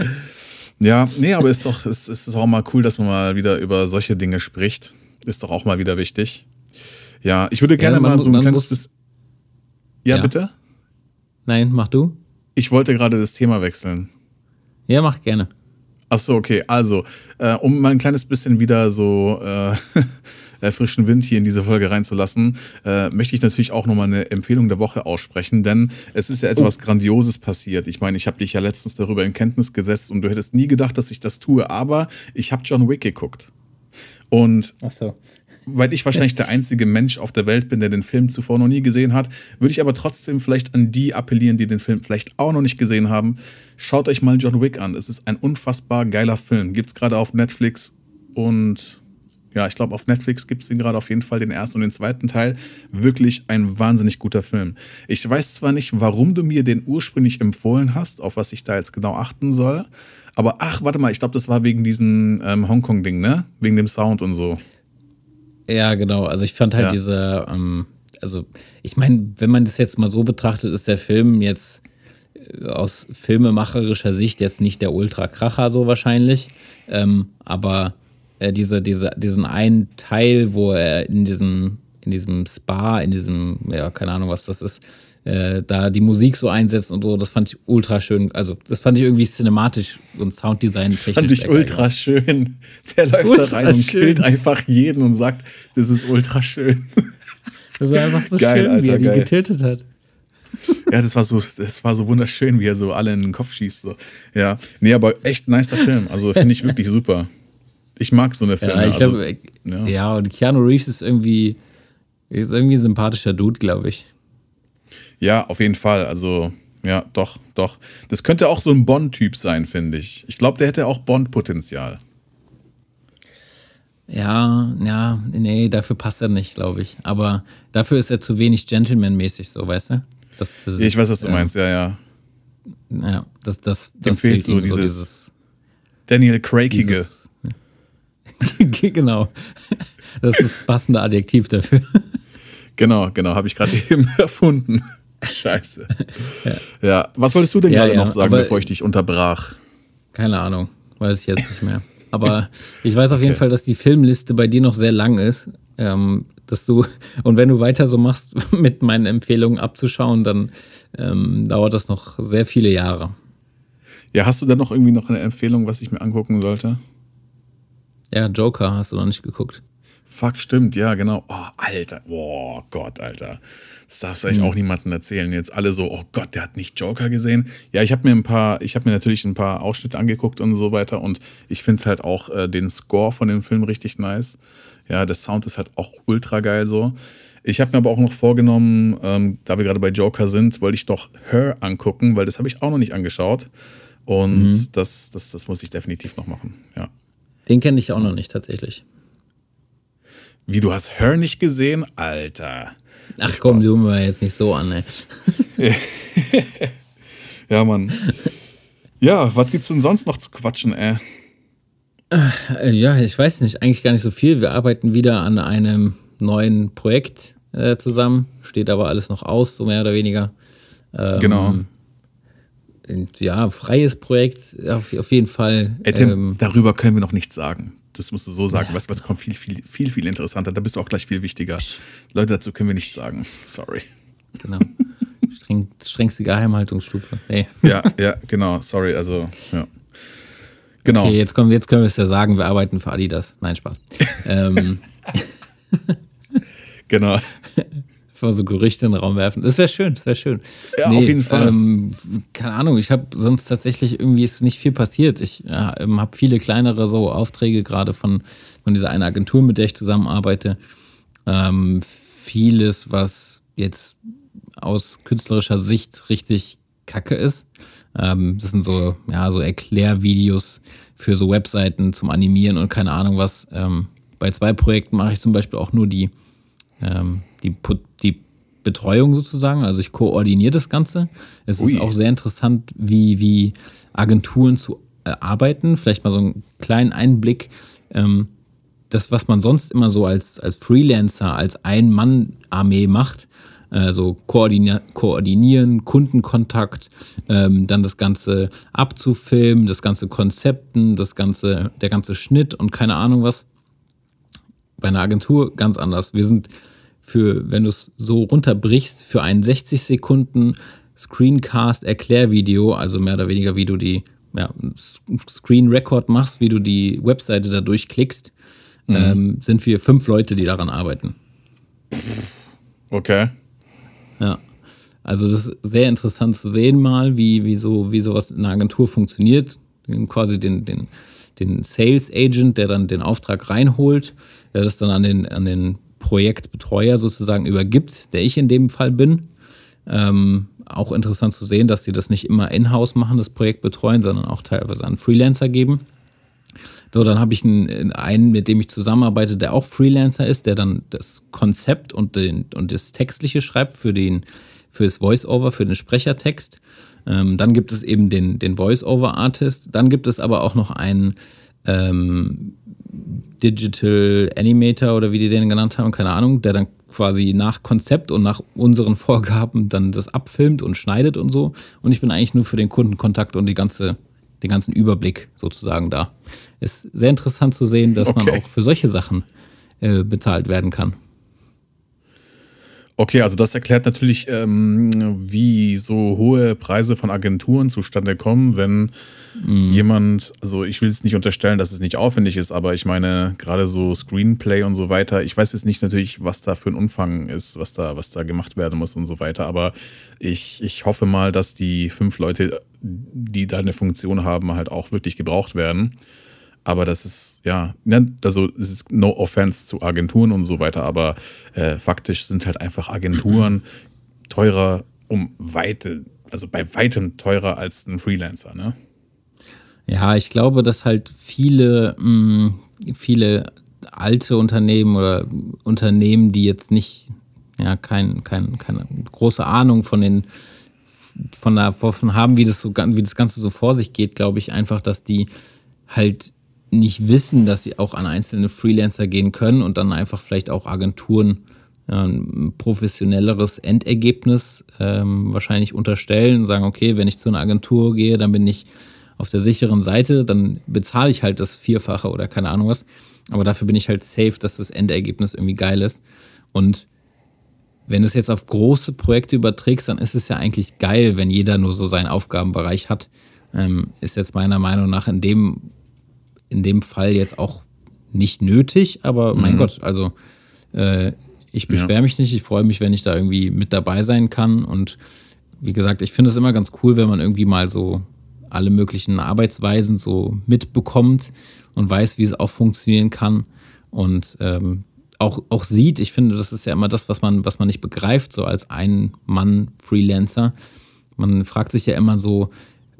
ja, nee, aber ist doch, ist, ist auch mal cool, dass man mal wieder über solche Dinge spricht. Ist doch auch mal wieder wichtig. Ja, ich würde gerne ja, man, mal so ein kleines. Muss, ja, ja, bitte? Nein, mach du. Ich wollte gerade das Thema wechseln. Ja, mach gerne. Achso, okay. Also, äh, um mal ein kleines bisschen wieder so äh, äh, frischen Wind hier in diese Folge reinzulassen, äh, möchte ich natürlich auch nochmal eine Empfehlung der Woche aussprechen, denn es ist ja etwas oh. Grandioses passiert. Ich meine, ich habe dich ja letztens darüber in Kenntnis gesetzt und du hättest nie gedacht, dass ich das tue, aber ich habe John Wick geguckt. Und so weil ich wahrscheinlich der einzige Mensch auf der Welt bin, der den Film zuvor noch nie gesehen hat, würde ich aber trotzdem vielleicht an die appellieren, die den Film vielleicht auch noch nicht gesehen haben. Schaut euch mal John Wick an. Es ist ein unfassbar geiler Film. Gibt es gerade auf Netflix und ja, ich glaube, auf Netflix gibt es den gerade auf jeden Fall, den ersten und den zweiten Teil. Wirklich ein wahnsinnig guter Film. Ich weiß zwar nicht, warum du mir den ursprünglich empfohlen hast, auf was ich da jetzt genau achten soll, aber ach, warte mal, ich glaube, das war wegen diesem ähm, Hongkong-Ding, ne? Wegen dem Sound und so. Ja, genau. Also ich fand halt ja. diese, ähm, also ich meine, wenn man das jetzt mal so betrachtet, ist der Film jetzt äh, aus filmemacherischer Sicht jetzt nicht der Ultra-Kracher so wahrscheinlich. Ähm, aber äh, diese, diese, diesen einen Teil, wo er in diesem, in diesem Spa, in diesem, ja, keine Ahnung, was das ist, äh, da die Musik so einsetzt und so, das fand ich ultra schön. Also, das fand ich irgendwie cinematisch und Sounddesign technisch. Das fand ich ultra geil. schön. Der läuft ultra da rein und killt einfach jeden und sagt, das ist ultra schön. Das war einfach so geil, schön, Alter, wie er die geil. getötet hat. Ja, das war so, das war so wunderschön, wie er so alle in den Kopf schießt. So. Ja, nee, aber echt nicer Film. Also finde ich wirklich super. Ich mag so eine Filme. Ja, ich also, glaub, ja. ja, und Keanu Reeves ist irgendwie, ist irgendwie ein sympathischer Dude, glaube ich. Ja, auf jeden Fall. Also, ja, doch, doch. Das könnte auch so ein Bond-Typ sein, finde ich. Ich glaube, der hätte auch Bond-Potenzial. Ja, ja, nee, dafür passt er nicht, glaube ich. Aber dafür ist er zu wenig Gentleman-mäßig, so, weißt du? Das, das ist, ich weiß, was du äh, meinst, ja, ja. Ja, das, das, das fehlt so dieses, so dieses Daniel Craigige. genau. Das ist das passende Adjektiv dafür. Genau, genau, habe ich gerade eben erfunden. Scheiße. Ja. ja. was wolltest du denn ja, gerade ja, noch sagen, bevor ich dich unterbrach? Keine Ahnung, weiß ich jetzt nicht mehr. Aber ich weiß auf okay. jeden Fall, dass die Filmliste bei dir noch sehr lang ist. Ähm, dass du, und wenn du weiter so machst, mit meinen Empfehlungen abzuschauen, dann ähm, dauert das noch sehr viele Jahre. Ja, hast du da noch irgendwie noch eine Empfehlung, was ich mir angucken sollte? Ja, Joker hast du noch nicht geguckt. Fuck, stimmt, ja, genau. Oh, Alter, oh Gott, Alter. Das darfst du eigentlich mhm. auch niemandem erzählen. Jetzt alle so, oh Gott, der hat nicht Joker gesehen. Ja, ich habe mir ein paar, ich habe mir natürlich ein paar Ausschnitte angeguckt und so weiter und ich finde halt auch äh, den Score von dem Film richtig nice. Ja, der Sound ist halt auch ultra geil so. Ich habe mir aber auch noch vorgenommen, ähm, da wir gerade bei Joker sind, wollte ich doch Her angucken, weil das habe ich auch noch nicht angeschaut. Und mhm. das, das, das muss ich definitiv noch machen, ja. Den kenne ich auch noch nicht tatsächlich. Wie, du hast Her nicht gesehen? Alter. Ach komm, du mir jetzt nicht so an, ey. ja, Mann. Ja, was gibt's denn sonst noch zu quatschen, ey? Äh, ja, ich weiß nicht, eigentlich gar nicht so viel. Wir arbeiten wieder an einem neuen Projekt äh, zusammen. Steht aber alles noch aus, so mehr oder weniger. Ähm, genau. Ja, freies Projekt, auf, auf jeden Fall. Ey, Tim, ähm, darüber können wir noch nichts sagen. Das musst du so sagen. Ja. Was, was kommt viel, viel, viel, viel interessanter. Da bist du auch gleich viel wichtiger. Leute, dazu können wir nichts sagen. Sorry. Genau. Streng, strengste Geheimhaltungsstufe. Nee. Ja, ja, genau. Sorry. Also, ja. Genau. Okay, jetzt, kommen, jetzt können wir es ja sagen, wir arbeiten für Adidas. Nein, Spaß. ähm. genau. Vor so Gerüchte in den Raum werfen. Das wäre schön, das wäre schön. Ja, nee, auf jeden Fall. Ähm, keine Ahnung, ich habe sonst tatsächlich irgendwie ist nicht viel passiert. Ich ja, ähm, habe viele kleinere so Aufträge gerade von, von dieser einen Agentur, mit der ich zusammenarbeite. Ähm, vieles, was jetzt aus künstlerischer Sicht richtig kacke ist. Ähm, das sind so, ja, so Erklärvideos für so Webseiten zum Animieren und keine Ahnung was. Ähm, bei zwei Projekten mache ich zum Beispiel auch nur die, ähm, die, die Betreuung sozusagen. Also ich koordiniere das Ganze. Es Ui. ist auch sehr interessant, wie, wie Agenturen zu äh, arbeiten. Vielleicht mal so einen kleinen Einblick. Ähm, das, was man sonst immer so als, als Freelancer, als Ein-Mann-Armee macht, also koordinier koordinieren, Kundenkontakt, ähm, dann das Ganze abzufilmen, das ganze Konzepten, das ganze, der ganze Schnitt und keine Ahnung was. Bei einer Agentur ganz anders. Wir sind für, wenn du es so runterbrichst, für einen 60 Sekunden Screencast-Erklärvideo, also mehr oder weniger, wie du die ja, Screen Record machst, wie du die Webseite da durchklickst, mhm. ähm, sind wir fünf Leute, die daran arbeiten. Okay. Ja. Also das ist sehr interessant zu sehen mal, wie, wie, so, wie sowas in einer Agentur funktioniert. Quasi den, den, den Sales Agent, der dann den Auftrag reinholt, der das dann an den, an den Projektbetreuer sozusagen übergibt, der ich in dem Fall bin. Ähm, auch interessant zu sehen, dass sie das nicht immer in-house machen, das Projekt betreuen, sondern auch teilweise an Freelancer geben. So, dann habe ich einen, einen, mit dem ich zusammenarbeite, der auch Freelancer ist, der dann das Konzept und, den, und das Textliche schreibt für, den, für das Voice-Over, für den Sprechertext. Ähm, dann gibt es eben den, den Voice-Over-Artist. Dann gibt es aber auch noch einen ähm, Digital Animator oder wie die den genannt haben, keine Ahnung, der dann quasi nach Konzept und nach unseren Vorgaben dann das abfilmt und schneidet und so. Und ich bin eigentlich nur für den Kundenkontakt und die ganze den ganzen Überblick sozusagen da. Ist sehr interessant zu sehen, dass okay. man auch für solche Sachen äh, bezahlt werden kann. Okay, also das erklärt natürlich, ähm, wie so hohe Preise von Agenturen zustande kommen, wenn mm. jemand, also ich will es nicht unterstellen, dass es nicht aufwendig ist, aber ich meine, gerade so Screenplay und so weiter, ich weiß jetzt nicht natürlich, was da für ein Umfang ist, was da, was da gemacht werden muss und so weiter, aber ich, ich hoffe mal, dass die fünf Leute, die da eine Funktion haben, halt auch wirklich gebraucht werden. Aber das ist, ja, ne, also es ist no offense zu Agenturen und so weiter, aber äh, faktisch sind halt einfach Agenturen teurer um weite, also bei weitem teurer als ein Freelancer, ne? Ja, ich glaube, dass halt viele, mh, mm, viele alte Unternehmen oder Unternehmen, die jetzt nicht, ja, kein, kein, keine große Ahnung von den von davon haben, wie das so wie das Ganze so vor sich geht, glaube ich einfach, dass die halt nicht wissen, dass sie auch an einzelne Freelancer gehen können und dann einfach vielleicht auch Agenturen ein professionelleres Endergebnis ähm, wahrscheinlich unterstellen und sagen, okay, wenn ich zu einer Agentur gehe, dann bin ich auf der sicheren Seite, dann bezahle ich halt das Vierfache oder keine Ahnung was. Aber dafür bin ich halt safe, dass das Endergebnis irgendwie geil ist. Und wenn du es jetzt auf große Projekte überträgst, dann ist es ja eigentlich geil, wenn jeder nur so seinen Aufgabenbereich hat. Ähm, ist jetzt meiner Meinung nach in dem, in dem Fall jetzt auch nicht nötig, aber mein mhm. Gott, also äh, ich beschwere ja. mich nicht, ich freue mich, wenn ich da irgendwie mit dabei sein kann. Und wie gesagt, ich finde es immer ganz cool, wenn man irgendwie mal so alle möglichen Arbeitsweisen so mitbekommt und weiß, wie es auch funktionieren kann. Und ähm, auch, auch sieht, ich finde, das ist ja immer das, was man, was man nicht begreift, so als Ein-Mann-Freelancer. Man fragt sich ja immer so,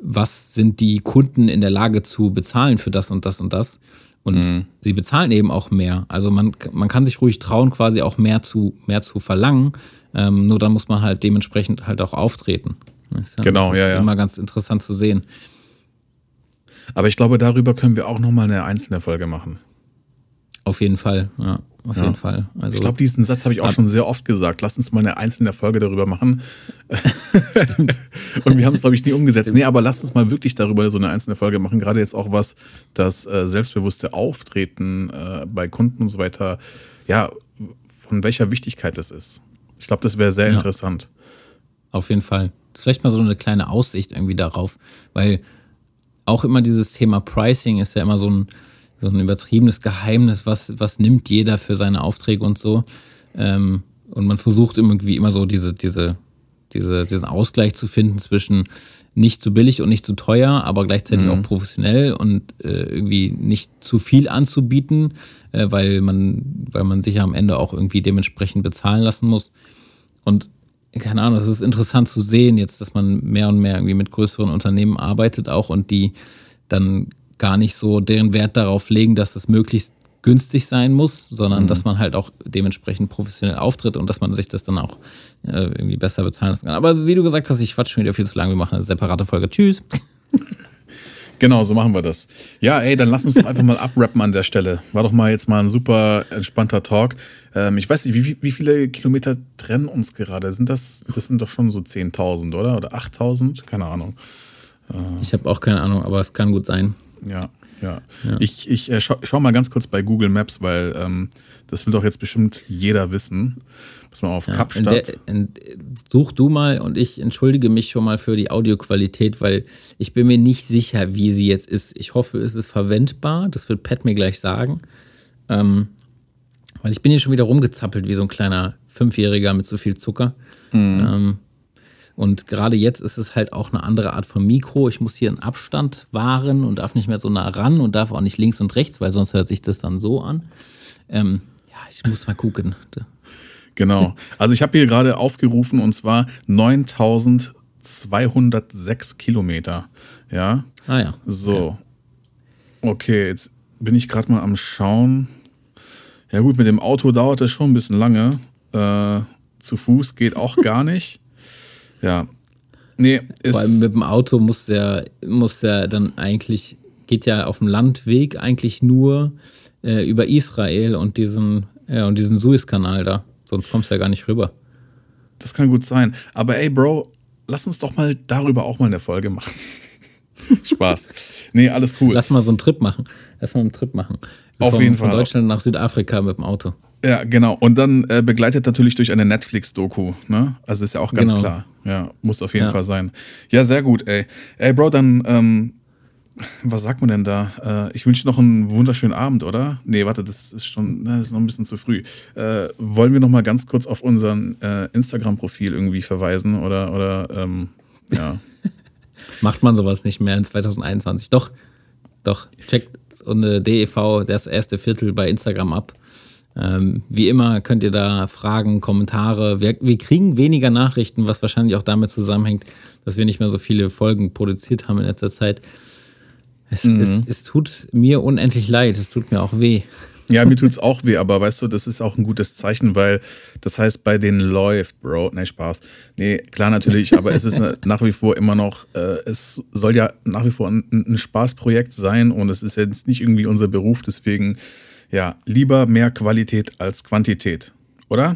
was sind die Kunden in der Lage zu bezahlen für das und das und das? Und mhm. sie bezahlen eben auch mehr. Also man, man kann sich ruhig trauen, quasi auch mehr zu, mehr zu verlangen. Ähm, nur dann muss man halt dementsprechend halt auch auftreten. Ja, genau, ja, ja. Immer ganz interessant zu sehen. Aber ich glaube, darüber können wir auch nochmal eine einzelne Folge machen. Auf jeden Fall, ja auf ja. jeden Fall. Also, ich glaube, diesen Satz habe ich auch schon sehr oft gesagt. Lass uns mal eine einzelne Folge darüber machen. Stimmt. und wir haben es, glaube ich, nie umgesetzt. Stimmt. Nee, aber lass uns mal wirklich darüber so eine einzelne Folge machen. Gerade jetzt auch was das äh, selbstbewusste Auftreten äh, bei Kunden und so weiter, ja, von welcher Wichtigkeit das ist. Ich glaube, das wäre sehr ja. interessant. Auf jeden Fall. Vielleicht mal so eine kleine Aussicht irgendwie darauf, weil auch immer dieses Thema Pricing ist ja immer so ein so ein übertriebenes Geheimnis, was, was nimmt jeder für seine Aufträge und so. Ähm, und man versucht irgendwie immer so diese, diese, diese, diesen Ausgleich zu finden zwischen nicht zu billig und nicht zu teuer, aber gleichzeitig mhm. auch professionell und äh, irgendwie nicht zu viel anzubieten, äh, weil, man, weil man sich ja am Ende auch irgendwie dementsprechend bezahlen lassen muss. Und keine Ahnung, es ist interessant zu sehen jetzt, dass man mehr und mehr irgendwie mit größeren Unternehmen arbeitet auch und die dann gar nicht so deren Wert darauf legen, dass es möglichst günstig sein muss, sondern mhm. dass man halt auch dementsprechend professionell auftritt und dass man sich das dann auch äh, irgendwie besser bezahlen lassen kann. Aber wie du gesagt hast, ich quatsch schon wieder viel zu lange. Wir machen eine separate Folge. Tschüss. Genau, so machen wir das. Ja, ey, dann lass uns doch einfach mal abrappen an der Stelle. War doch mal jetzt mal ein super entspannter Talk. Ähm, ich weiß nicht, wie, wie viele Kilometer trennen uns gerade? Sind das, das sind doch schon so 10.000, oder? Oder 8.000? Keine Ahnung. Äh. Ich habe auch keine Ahnung, aber es kann gut sein. Ja, ja. ja. Ich, ich äh, schau, schau, mal ganz kurz bei Google Maps, weil ähm, das will doch jetzt bestimmt jeder wissen. Pass mal auf ja, Kapstadt. In der, in, such du mal und ich entschuldige mich schon mal für die Audioqualität, weil ich bin mir nicht sicher, wie sie jetzt ist. Ich hoffe, es ist verwendbar. Das wird Pat mir gleich sagen. Ähm, weil ich bin hier schon wieder rumgezappelt wie so ein kleiner Fünfjähriger mit so viel Zucker. Mhm. Ähm, und gerade jetzt ist es halt auch eine andere Art von Mikro. Ich muss hier einen Abstand wahren und darf nicht mehr so nah ran und darf auch nicht links und rechts, weil sonst hört sich das dann so an. Ähm, ja, ich muss mal gucken. Genau. Also ich habe hier gerade aufgerufen und zwar 9206 Kilometer. Ja. Ah ja. So. Okay, jetzt bin ich gerade mal am Schauen. Ja gut, mit dem Auto dauert es schon ein bisschen lange. Äh, zu Fuß geht auch gar nicht. Ja. Nee, Vor allem mit dem Auto muss der, muss der dann eigentlich, geht ja auf dem Landweg eigentlich nur äh, über Israel und diesen, ja, und diesen Suezkanal da. Sonst kommst du ja gar nicht rüber. Das kann gut sein. Aber ey, Bro, lass uns doch mal darüber auch mal eine Folge machen. Spaß. Nee, alles cool. Lass mal so einen Trip machen. Lass mal einen Trip machen. Auf von, jeden Fall. Von Deutschland nach Südafrika mit dem Auto. Ja, genau. Und dann äh, begleitet natürlich durch eine Netflix-Doku. Ne? Also ist ja auch ganz genau. klar. Ja, muss auf jeden ja. Fall sein. Ja, sehr gut, ey. Ey, Bro, dann, ähm, was sagt man denn da? Äh, ich wünsche noch einen wunderschönen Abend, oder? Nee, warte, das ist schon, das ist noch ein bisschen zu früh. Äh, wollen wir noch mal ganz kurz auf unseren äh, Instagram-Profil irgendwie verweisen oder, oder ähm, ja. Macht man sowas nicht mehr in 2021? Doch, doch. Checkt eine DEV, das erste Viertel bei Instagram ab. Ähm, wie immer könnt ihr da Fragen, Kommentare. Wir, wir, kriegen weniger Nachrichten, was wahrscheinlich auch damit zusammenhängt, dass wir nicht mehr so viele Folgen produziert haben in letzter Zeit. Es, mhm. es, es tut mir unendlich leid, es tut mir auch weh. Ja, mir tut's auch weh, aber weißt du, das ist auch ein gutes Zeichen, weil das heißt, bei denen läuft, Bro. Nee, Spaß. Nee, klar natürlich, aber es ist nach wie vor immer noch, äh, es soll ja nach wie vor ein, ein Spaßprojekt sein und es ist jetzt nicht irgendwie unser Beruf, deswegen ja, lieber mehr Qualität als Quantität, oder?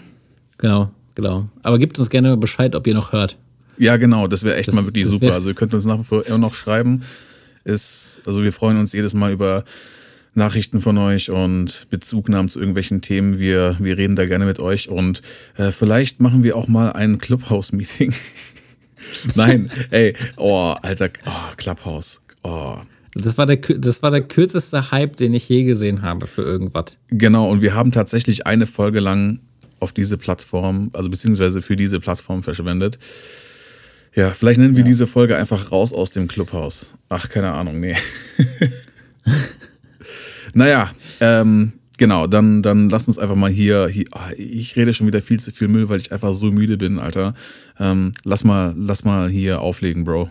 Genau, genau. Aber gebt uns gerne Bescheid, ob ihr noch hört. Ja, genau, das wäre echt Das- mal wirklich super. Also ihr könnt uns nach wie vor immer noch schreiben. Ist, also wir freuen uns jedes Mal über Nachrichten von euch und Bezugnahmen zu irgendwelchen Themen. Wir, wir reden da gerne mit euch und äh, vielleicht machen wir auch mal ein Clubhouse-Meeting. Nein, ey, oh, Alter, oh, Clubhouse. Oh. Das war, der, das war der kürzeste Hype, den ich je gesehen habe für irgendwas. Genau, und wir haben tatsächlich eine Folge lang auf diese Plattform, also beziehungsweise für diese Plattform verschwendet. Ja, vielleicht nennen wir diese Folge einfach raus aus dem Clubhaus. Ach, keine Ahnung, nee. naja, ähm, genau, dann, dann lass uns einfach mal hier, hier ah, ich rede schon wieder viel zu viel Müll, weil ich einfach so müde bin, Alter. Ähm, lass, mal, lass mal hier auflegen, Bro.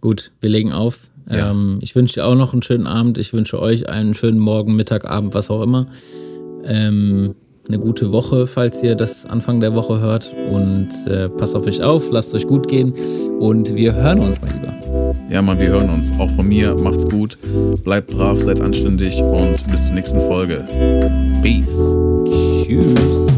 Gut, wir legen auf. Ja. Ähm, ich wünsche dir auch noch einen schönen Abend. Ich wünsche euch einen schönen Morgen, Mittag, Abend, was auch immer. Ähm, eine gute Woche, falls ihr das Anfang der Woche hört. Und äh, passt auf euch auf, lasst euch gut gehen. Und wir hören uns mal lieber. Ja, Mann, wir hören uns. Auch von mir, macht's gut, bleibt brav, seid anständig und bis zur nächsten Folge. Peace. Tschüss.